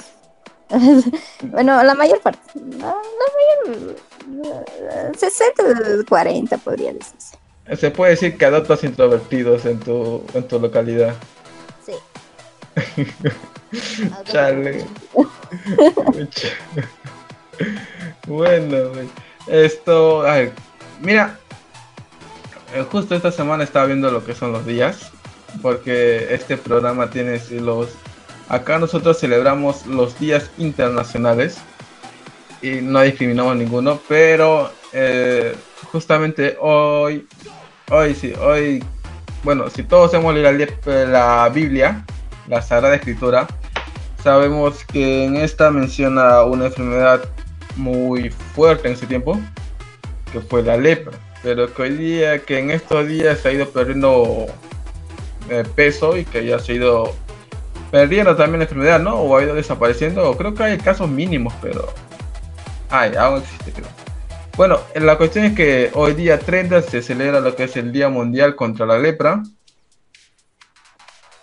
[SPEAKER 2] bueno, la mayor parte. La, la mayor. 60-40 podría decirse.
[SPEAKER 1] Se puede decir que adoptas introvertidos en tu, en tu localidad.
[SPEAKER 2] Sí.
[SPEAKER 1] Chale. Bueno, esto, mira, eh, justo esta semana estaba viendo lo que son los días, porque este programa tiene los, acá nosotros celebramos los días internacionales y no discriminamos ninguno, pero eh, justamente hoy, hoy sí, hoy, bueno, si todos hemos leído la Biblia, la Sagrada Escritura, sabemos que en esta menciona una enfermedad muy fuerte en ese tiempo, que fue la lepra, pero que hoy día, que en estos días se ha ido perdiendo eh, peso y que ya se ha ido perdiendo también la enfermedad, ¿no? O ha ido desapareciendo, creo que hay casos mínimos, pero hay, aún existe, creo. Bueno, la cuestión es que hoy día 30 se celebra lo que es el Día Mundial contra la Lepra,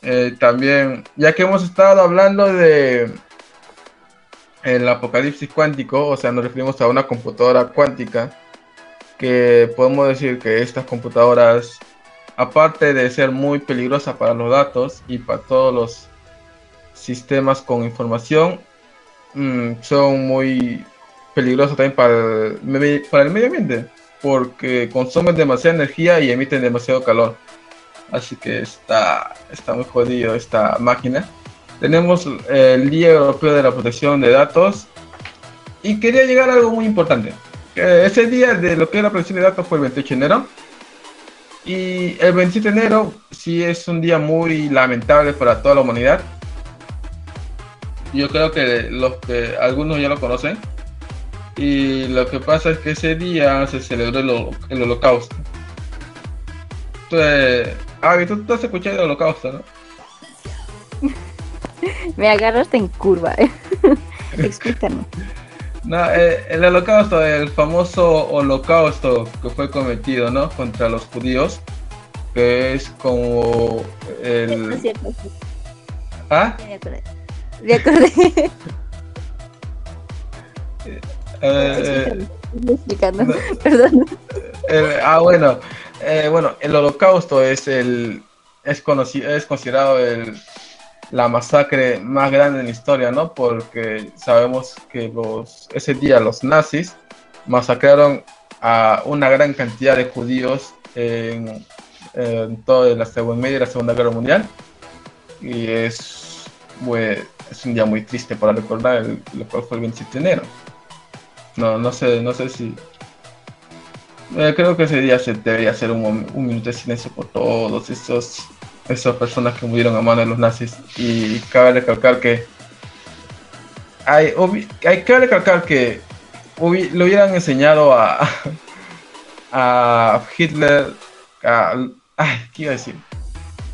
[SPEAKER 1] eh, también, ya que hemos estado hablando de el apocalipsis cuántico, o sea, nos referimos a una computadora cuántica, que podemos decir que estas computadoras, aparte de ser muy peligrosas para los datos y para todos los sistemas con información, mm, son muy peligrosas también para el medio ambiente, porque consumen demasiada energía y emiten demasiado calor. Así que está, está muy jodido esta máquina. Tenemos el Día Europeo de la Protección de Datos. Y quería llegar a algo muy importante. ese día de lo que es la protección de datos fue el 28 de enero. Y el 27 de enero sí es un día muy lamentable para toda la humanidad. Yo creo que los que algunos ya lo conocen. Y lo que pasa es que ese día se celebró el, holocausto. Entonces, Ah, tú, tú has escuchado el holocausto, ¿no?
[SPEAKER 2] Me agarraste en curva, ¿eh? Explícanos.
[SPEAKER 1] No, eh, el holocausto, el famoso holocausto que fue cometido, ¿no? Contra los judíos, que es como el...
[SPEAKER 2] Es cierto,
[SPEAKER 1] ¿Ah?
[SPEAKER 2] Me acordé. Me acordé.
[SPEAKER 1] Eh,
[SPEAKER 2] explicando, perdón.
[SPEAKER 1] el- ah, bueno, eh, bueno, el holocausto es el es conocido, es considerado el, la masacre más grande en la historia, ¿no? Porque sabemos que los, ese día los nazis masacraron a una gran cantidad de judíos en, en toda la segunda media y la segunda guerra mundial y es, es un día muy triste para recordar el, lo cual fue el 27 de enero. No, no sé, no sé si eh, creo que ese día se debería hacer un minuto de silencio por todos esos esas personas que murieron a mano de los nazis y cabe recalcar que hay, hay cabe recalcar que hubi- le hubieran enseñado a a Hitler a, ay, ¿qué iba a decir?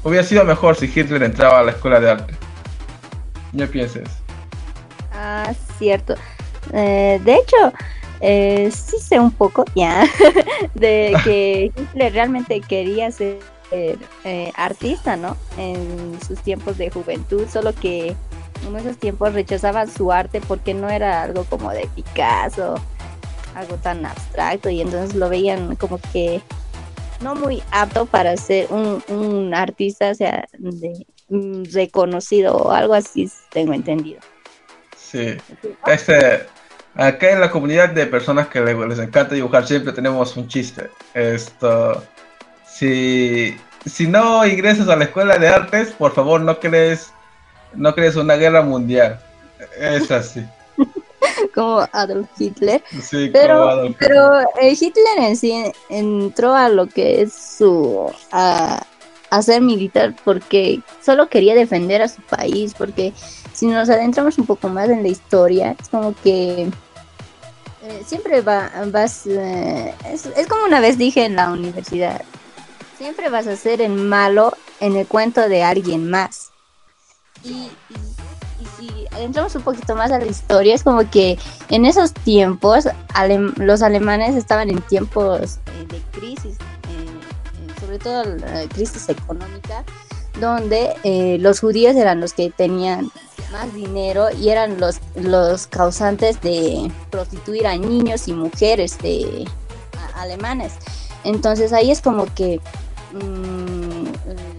[SPEAKER 1] Hubiera sido mejor si Hitler entraba a la escuela de arte. ¿Qué piensas?
[SPEAKER 2] Ah, cierto. Eh, de hecho, eh, sí sé un poco ya de que Hitler realmente quería ser eh, artista, ¿no? En sus tiempos de juventud, solo que en esos tiempos rechazaba su arte porque no era algo como de Picasso, algo tan abstracto, y entonces lo veían como que no muy apto para ser un, artista, o sea, mm, reconocido o algo así, tengo entendido.
[SPEAKER 1] Sí. Este, acá en la comunidad de personas que le- les encanta dibujar siempre tenemos un chiste. Esto, si, si no ingresas a la escuela de artes, por favor no crees, no crees una guerra mundial. Es así.
[SPEAKER 2] como Adolf Hitler.
[SPEAKER 1] Sí, como
[SPEAKER 2] Pero,
[SPEAKER 1] Adolf
[SPEAKER 2] pero eh, Hitler en sí entró a lo que es su a, a ser militar porque solo quería defender a su país, porque si nos adentramos un poco más en la historia, es como que eh, siempre va, vas, eh, es, es como una vez dije en la universidad, siempre vas a ser el malo en el cuento de alguien más. Y, si entramos un poquito más a la historia, es como que en esos tiempos los alemanes estaban en tiempos eh, de crisis, eh, sobre todo crisis económica, donde los judíos eran los que tenían más dinero y eran los, los causantes de prostituir a niños y mujeres de alemanes. Entonces ahí es como que... Mm, eh,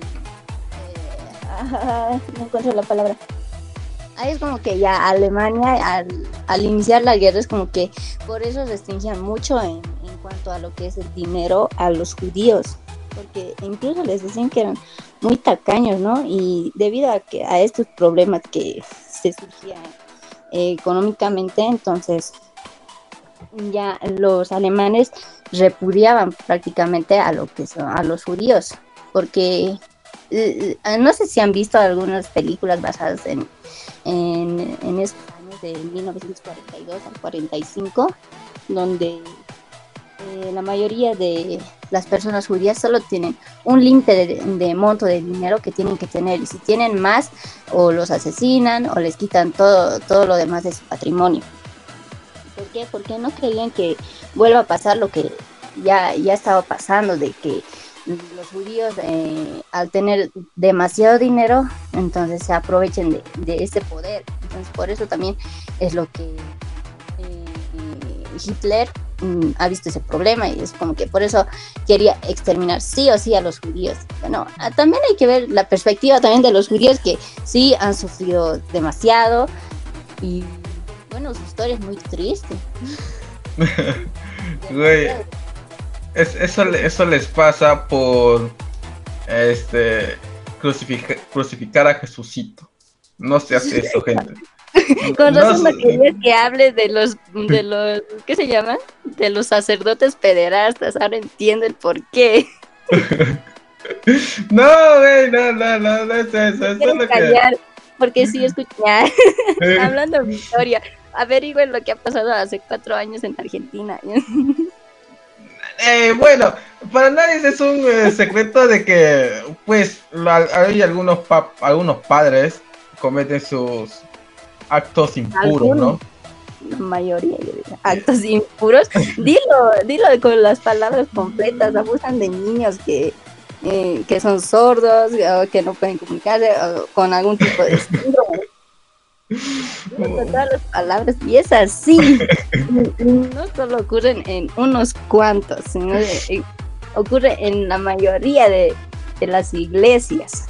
[SPEAKER 2] no encuentro la palabra. Ahí es como que ya Alemania al, iniciar la guerra es como que por eso restringían mucho en, en cuanto a lo que es el dinero a los judíos porque incluso les decían que eran muy tacaños, ¿no? Y debido a que a estos problemas que se surgían eh, económicamente, entonces ya los alemanes repudiaban prácticamente a lo que son a los judíos, porque eh, eh, no sé si han visto algunas películas basadas en, en, en esos años de 1942 al 45, donde la mayoría de las personas judías solo tienen un límite de, monto de dinero que tienen que tener y si tienen más o los asesinan o les quitan todo, todo lo demás de su patrimonio. ¿Por qué? Porque no creían que vuelva a pasar lo que ya, ya estaba pasando, de que los judíos eh, al tener demasiado dinero, entonces se aprovechen de, de, ese poder. Entonces por eso también es lo que eh, Hitler Mm, ha visto ese problema y es como que por eso quería exterminar sí o sí a los judíos. Bueno, ah, también hay que ver la perspectiva también de los judíos que sí han sufrido demasiado y bueno, su historia es muy triste.
[SPEAKER 1] Güey, eso, eso les pasa por este crucificar a Jesucito. No se hace eso, gente.
[SPEAKER 2] Con razón no, querías que hables de los, de los, ¿qué se llama? De los sacerdotes pederastas. Ahora entiendo el por qué.
[SPEAKER 1] no, güey, no, no, no, no es eso. es lo
[SPEAKER 2] que... Porque sí, escuché. Hablando de historia, averigüen lo que ha pasado hace cuatro años en Argentina.
[SPEAKER 1] Eh, bueno, para nadie es un eh, secreto de que, pues, hay algunos, algunos padres cometen sus actos impuros, ¿no?
[SPEAKER 2] La mayoría, actos impuros. dilo, dilo con las palabras completas. Abusan de niños que, eh, que son sordos, o que no pueden comunicarse, con algún tipo de síndrome. Todas las palabras y es así. No solo ocurren en unos cuantos, sino ocurre en la mayoría de, de las iglesias.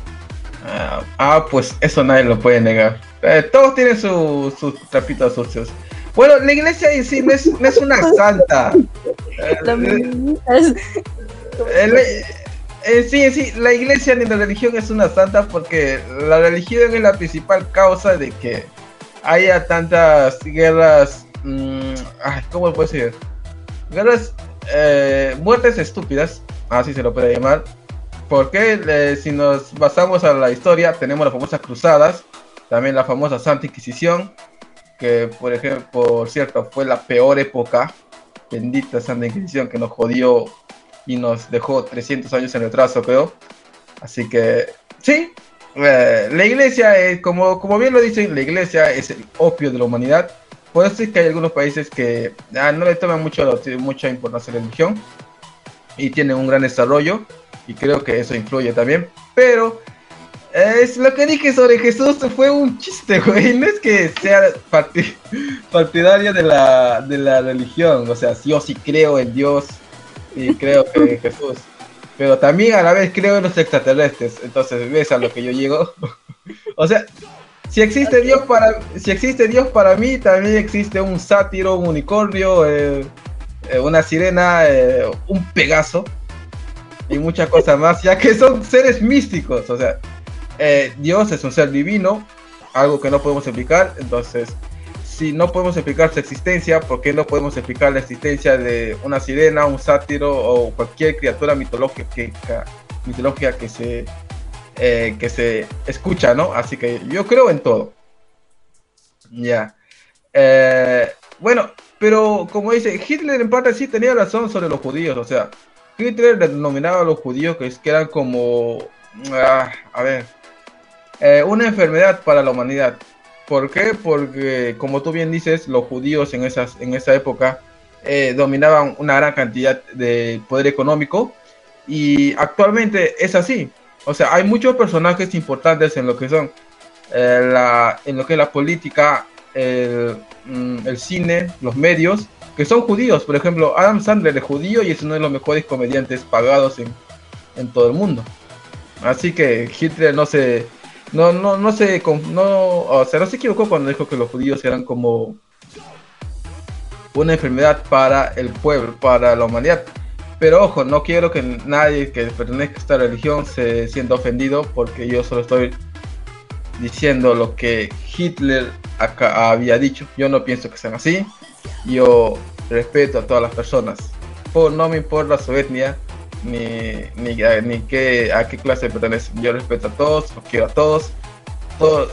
[SPEAKER 1] Ah, ah, pues eso nadie lo puede negar. Eh, todos tienen sus su trapitos sucios. Bueno, la iglesia en sí no es, no es una santa. Eh, eh, sí, sí, la iglesia ni la religión es una santa porque la religión es la principal causa de que haya tantas guerras. Mmm, ¿Cómo puedo decir? Guerras, muertes estúpidas, así se lo puede llamar. Porque si nos basamos a la historia, tenemos las famosas cruzadas, también la famosa Santa Inquisición, que por ejemplo, por cierto, fue la peor época, bendita Santa Inquisición, que nos jodió y nos dejó 300 años en retraso, creo. Así que, sí, eh, la iglesia, es, como, como bien lo dicen, la iglesia es el opio de la humanidad. Por eso es que hay algunos países que ah, no le toman mucho, mucha importancia a la religión y tienen un gran desarrollo y creo que eso influye también. Pero es lo que dije sobre Jesús fue un chiste, güey. No es que sea partidario de la, de la religión. O sea, yo sí creo en Dios y creo en Jesús. Pero también a la vez creo en los extraterrestres. Entonces, ves a lo que yo llego. o sea, si existe Dios para si existe Dios para mí, también existe un sátiro, un unicornio, eh, eh, una sirena, eh, un pegaso y muchas cosas más, ya que son seres místicos. O sea, Dios es un ser divino, algo que no podemos explicar, entonces si no podemos explicar su existencia, ¿por qué no podemos explicar la existencia de una sirena, un sátiro o cualquier criatura mitológica, mitológica que se eh, que se escucha, ¿no? Así que yo creo en todo. Ya. Eh, bueno, pero como dice, Hitler en parte sí tenía razón sobre los judíos, o sea, Hitler denominaba a los judíos que, que eran como, ah, a ver, eh, una enfermedad para la humanidad. ¿Por qué? Porque, como tú bien dices, los judíos en, esas, en esa época eh, dominaban una gran cantidad de poder económico y actualmente es así. O sea, hay muchos personajes importantes en lo que son eh, la, en lo que es la política, el, mm, el, cine, los medios, que son judíos. Por ejemplo, Adam Sandler es judío y es uno de los mejores comediantes pagados en, en todo el mundo. Así que Hitler no se, no, no, no se, no, o sea, no se equivocó cuando dijo que los judíos eran como una enfermedad para el pueblo, para la humanidad. Pero ojo, no quiero que nadie que pertenezca a esta religión se sienta ofendido porque yo solo estoy diciendo lo que Hitler había dicho. Yo no pienso que sean así. Yo respeto a todas las personas. no me importa su etnia ni, ni, ni qué, a qué clase pertenecen. Yo respeto a todos, quiero a todos. todos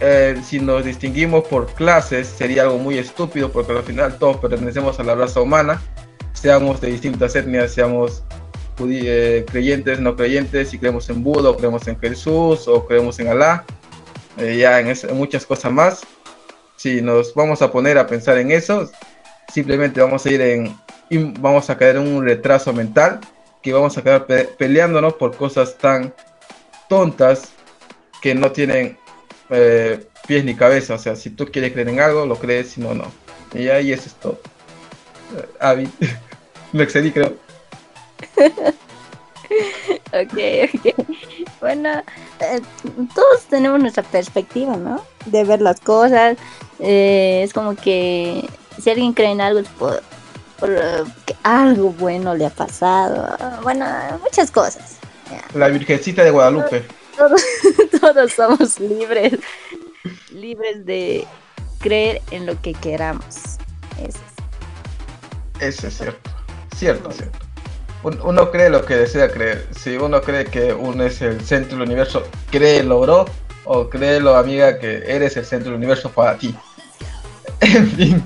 [SPEAKER 1] eh, si nos distinguimos por clases sería algo muy estúpido porque al final todos pertenecemos a la raza humana, seamos de distintas etnias, seamos eh, creyentes, no creyentes, si creemos en Buda o creemos en Jesús o creemos en Alá, eh, ya en, muchas cosas más. Si nos vamos a poner a pensar en eso, simplemente vamos a ir en, vamos a caer en un retraso mental que vamos a quedar peleándonos por cosas tan tontas que no tienen eh, pies ni cabeza. O sea, si tú quieres creer en algo, lo crees, si no, no. Y ahí eso es todo. Eh, Avi, lo excedí, creo.
[SPEAKER 2] ok, ok. Bueno, eh, todos tenemos nuestra perspectiva, ¿no? De ver las cosas. es como que si alguien cree en algo algo bueno le ha pasado. Bueno, muchas cosas.
[SPEAKER 1] La Virgencita de Guadalupe
[SPEAKER 2] todos, somos libres, libres de creer en lo que queramos.
[SPEAKER 1] Eso es, Eso es cierto, cierto, cierto. Uno cree lo que desea creer. Si uno cree que uno es el centro del universo, créelo, bro. O créelo, amiga, que eres el centro del universo para ti. En fin.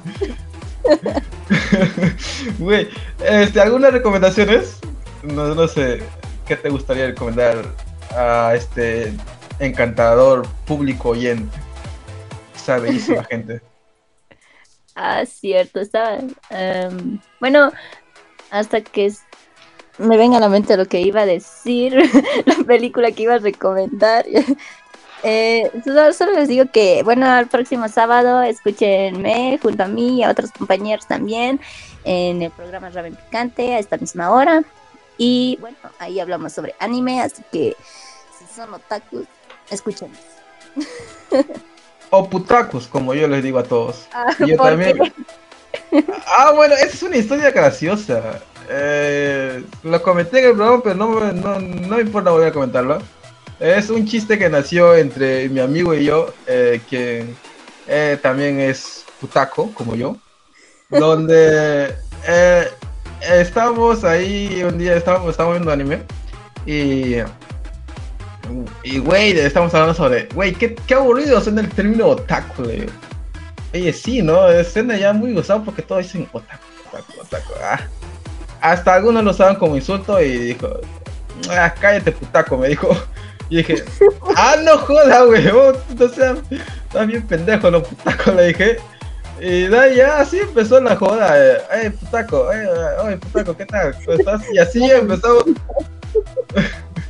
[SPEAKER 1] Güey, este, ¿algunas recomendaciones? No, no sé, ¿qué te gustaría recomendar a este encantador público oyente. Esa bellísima gente.
[SPEAKER 2] Ah, cierto, está. Em, bueno, hasta que me venga a la mente lo que iba a decir, la película que iba a recomendar. Eh, solo, les digo que, bueno, el próximo sábado escúchenme junto a mí y a otros compañeros también en el programa Raven Picante a esta misma hora. Y bueno, ahí hablamos sobre anime, así que si son otakus, escúchenos.
[SPEAKER 1] O putakus, como yo les digo a todos. Ah, yo también. Ah, bueno, esa es una historia graciosa. Eh, lo comenté en el programa, pero no, no, no me importa, voy a comentarlo. Es un chiste que nació entre mi amigo y yo, eh, quien eh, también es putaco, como yo, donde eh, estábamos ahí un día, estábamos, estábamos viendo anime y. Y, güey, estamos hablando sobre, güey, qué, qué aburrido suena el término otaku, güey. Oye, sí, ¿no? Suena ya muy usado porque todos dicen otaku, otaku, otaku. Ah. Hasta algunos lo usaban como insulto y dijo, ah, cállate, putaco, me dijo. Y dije, ah, no joda, güey, oh, o sea, estás bien pendejo, no, putaco, le dije. Y de ya así empezó la joda. Eh, putaco, eh, oye, putaco, ¿qué tal? ¿Cómo estás? Y así empezamos.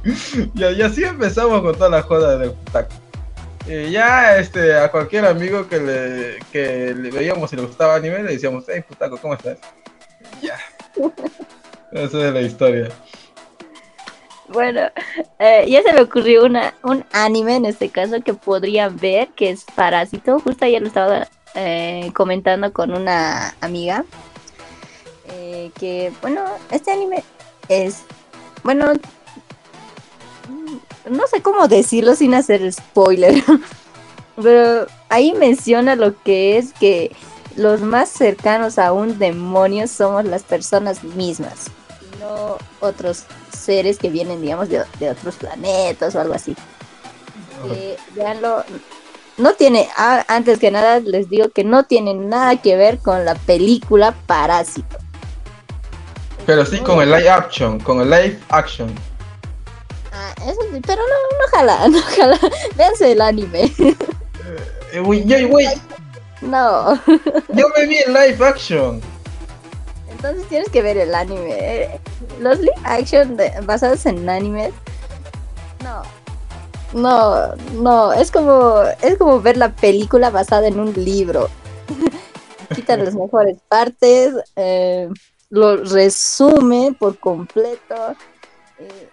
[SPEAKER 1] y, así empezamos con toda la joda del putaco. Y ya este, a cualquier amigo que le, que le veíamos y le gustaba anime, le decíamos, hey putaco, ¿cómo estás? ya. Esa es la historia.
[SPEAKER 2] Bueno, eh, ya se me ocurrió una, un anime en este caso que podrían ver, que es Parásito. Justo ayer lo estaba eh, comentando con una amiga eh, que, bueno, este anime es, bueno, no sé cómo decirlo sin hacer spoiler, pero ahí menciona lo que es que los más cercanos a un demonio somos las personas mismas, no otros seres que vienen, digamos, de, otros planetas o algo así. Eh, veanlo, no tiene, antes que nada les digo que no tiene nada que ver con la película Parásito.
[SPEAKER 1] Pero sí con el live action, con el live action.
[SPEAKER 2] Ah, eso sí, pero no, no ojalá, no ojalá. Véanse el anime.
[SPEAKER 1] Eh, güey,
[SPEAKER 2] No.
[SPEAKER 1] yo me vi en live action.
[SPEAKER 2] Entonces tienes que ver el anime. Los live action basados en animes. No. No, no, es como es como ver la película basada en un libro. Quitan las mejores partes, eh, lo resume por completo. eh,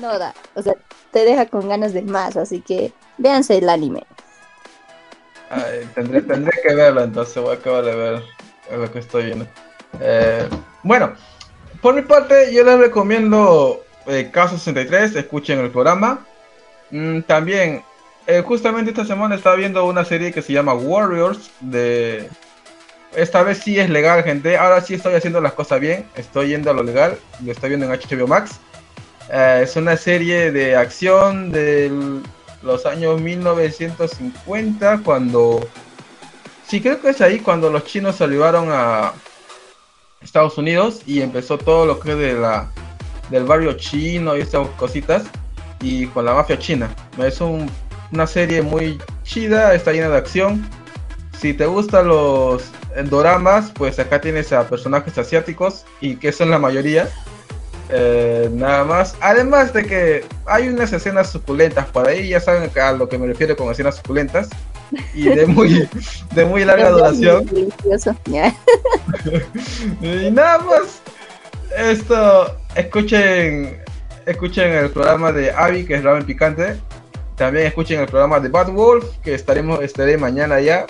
[SPEAKER 2] no da, o sea, te deja con ganas de más, así que véanse el anime.
[SPEAKER 1] Ay, tendré, tendré que verlo, entonces voy a acabar de ver lo que estoy viendo. Eh, bueno, por mi parte, yo les recomiendo eh, Caso 63, escuchen el programa. Mm, también, eh, justamente esta semana estaba viendo una serie que se llama Warriors. De esta vez sí es legal, gente. Ahora sí estoy haciendo las cosas bien. Estoy yendo a lo legal. Lo estoy viendo en HBO Max. Eh, es una serie de acción de los años 1950, cuando... Sí, creo que es ahí cuando los chinos arribaron a Estados Unidos y empezó todo lo que es de la, del barrio chino y estas cositas, y con la mafia china. Es un- una serie muy chida, está llena de acción. Si te gustan los doramas, pues acá tienes a personajes asiáticos, y que son la mayoría. Eh, nada más. Además de que hay unas escenas suculentas por ahí, ya saben a lo que me refiero con escenas suculentas y de muy, de muy larga duración. Y nada más. Esto, escuchen, escuchen el programa de Abby, que es Ramen Picante. También escuchen el programa de Bad Wolf, que estaremos, estaré mañana ya.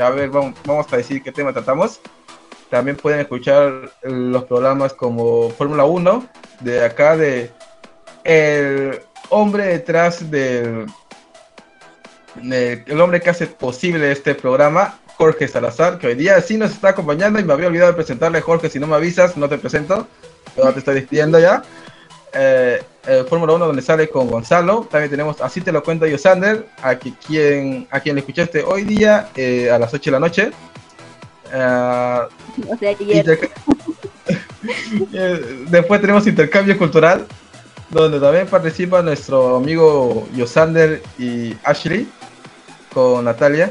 [SPEAKER 1] A ver, vamos, vamos a decir qué tema tratamos. También pueden escuchar los programas como Fórmula 1, de acá de el hombre detrás del de- el hombre que hace posible este programa, Jorge Salazar, que hoy día sí nos está acompañando y me había olvidado de presentarle, Jorge, si no me avisas, no te presento, pero te estoy despidiendo ya. Eh, el Fórmula 1 donde sale con Gonzalo, también tenemos Así te lo cuento yo, Sander, a qui- quien, a quien le escuchaste hoy día eh, a las 8 de la noche. Ah,
[SPEAKER 2] O sea, ayer.
[SPEAKER 1] Interca- Eh, Después tenemos intercambio cultural, donde también participa nuestro amigo Yosander y Ashley Natalia.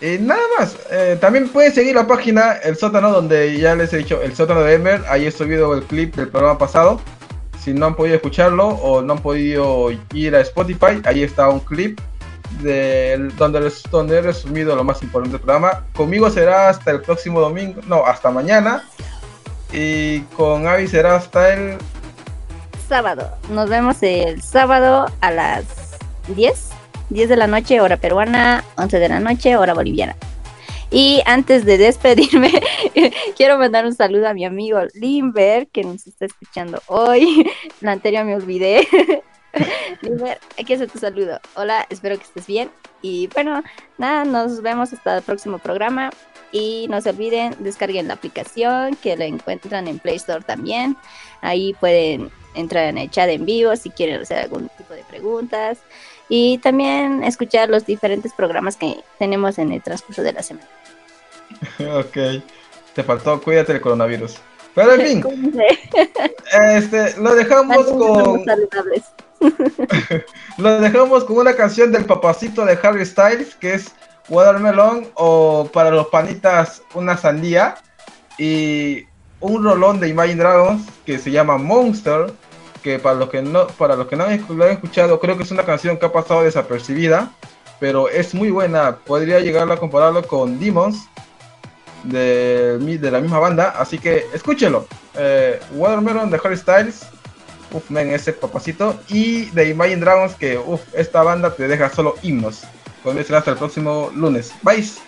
[SPEAKER 1] Y nada más, eh, también pueden seguir la página El Sótano, donde ya les he dicho, El Sótano de Emer, ahí he subido el clip del programa pasado. Si no han podido escucharlo o no han podido ir a Spotify, ahí está un clip de, donde, les- donde he resumido lo más importante del programa. Conmigo será hasta el próximo domingo, no, hasta mañana. Y con Avi será hasta el...
[SPEAKER 2] sábado. Nos vemos el sábado a las 10, 10 de la noche, hora peruana, 11 de la noche, hora boliviana. Y antes de despedirme, quiero mandar un saludo a mi amigo Limber, que nos está escuchando hoy. La anterior me olvidé. Limber, aquí hace tu saludo. Hola, espero que estés bien. Y bueno, nada, nos vemos hasta el próximo programa. Y no se olviden, descarguen la aplicación que la encuentran en Play Store también. Ahí pueden entrar en el chat en vivo si quieren hacer algún tipo de preguntas. Y también escuchar los diferentes programas que tenemos en el transcurso de la semana.
[SPEAKER 1] ok, te faltó, cuídate del coronavirus. Pero en fin, este, lo dejamos con... Lo dejamos con una canción del papacito de Harry Styles, que es Watermelon, o para los panitas, una sandía. Y un rolón de Imagine Dragons que se llama Monster, que para los que no, para los que no lo han escuchado, creo que es una canción que ha pasado desapercibida, pero es muy buena. Podría llegar a compararlo con Demons de, de la misma banda, así que escúchelo. Eh, Watermelon de Harry Styles. Uf, men, ese papacito. Y de Imagine Dragons, que uf, esta banda te deja solo himnos. Conmigo será hasta el próximo lunes. Bye.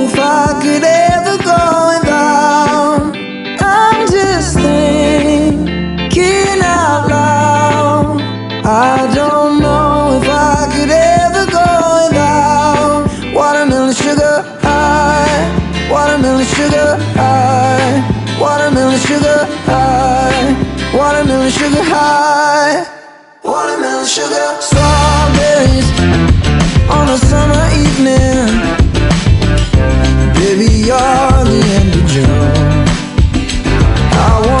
[SPEAKER 3] on a summer evening. Baby, you're the end of June. I want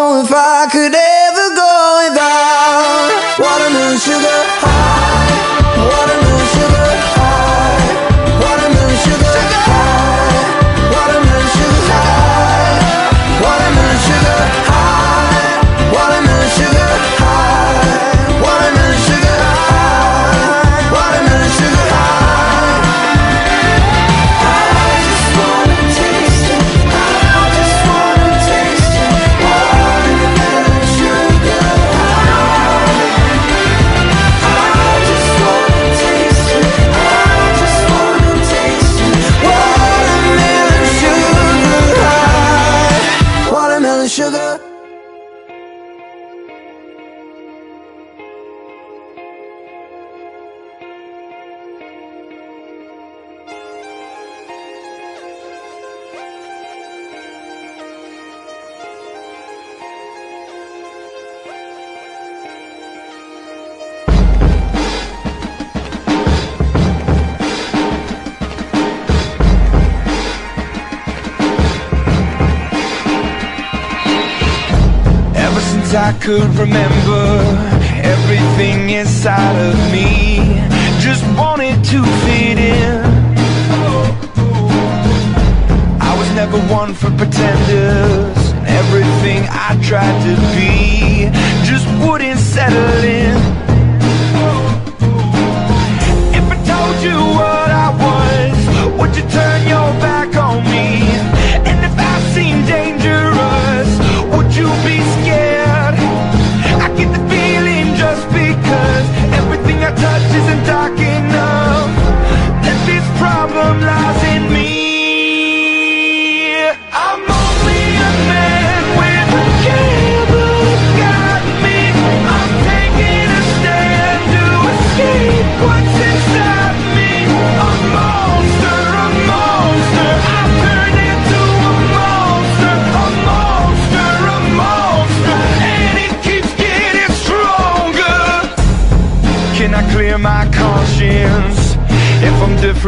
[SPEAKER 4] remember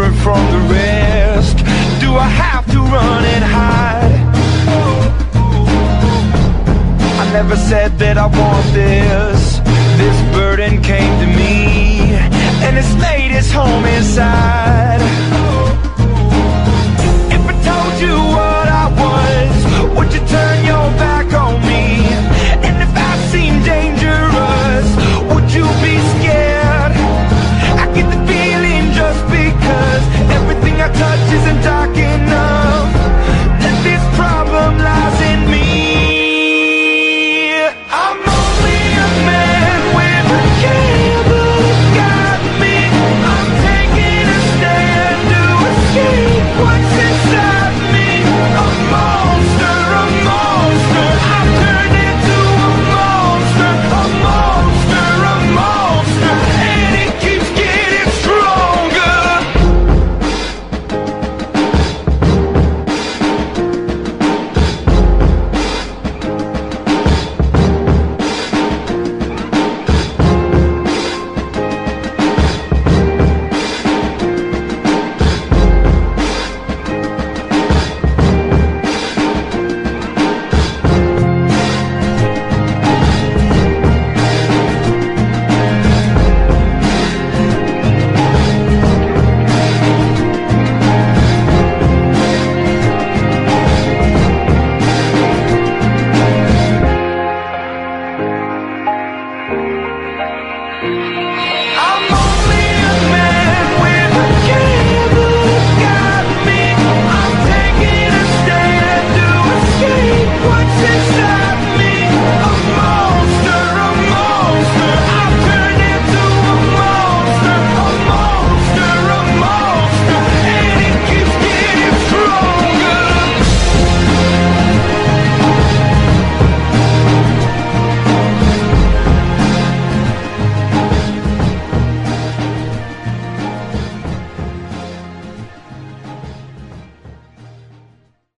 [SPEAKER 4] different from the rest? Do I have to run and hide? I never said that I want this This burden came to me And it's laid its home inside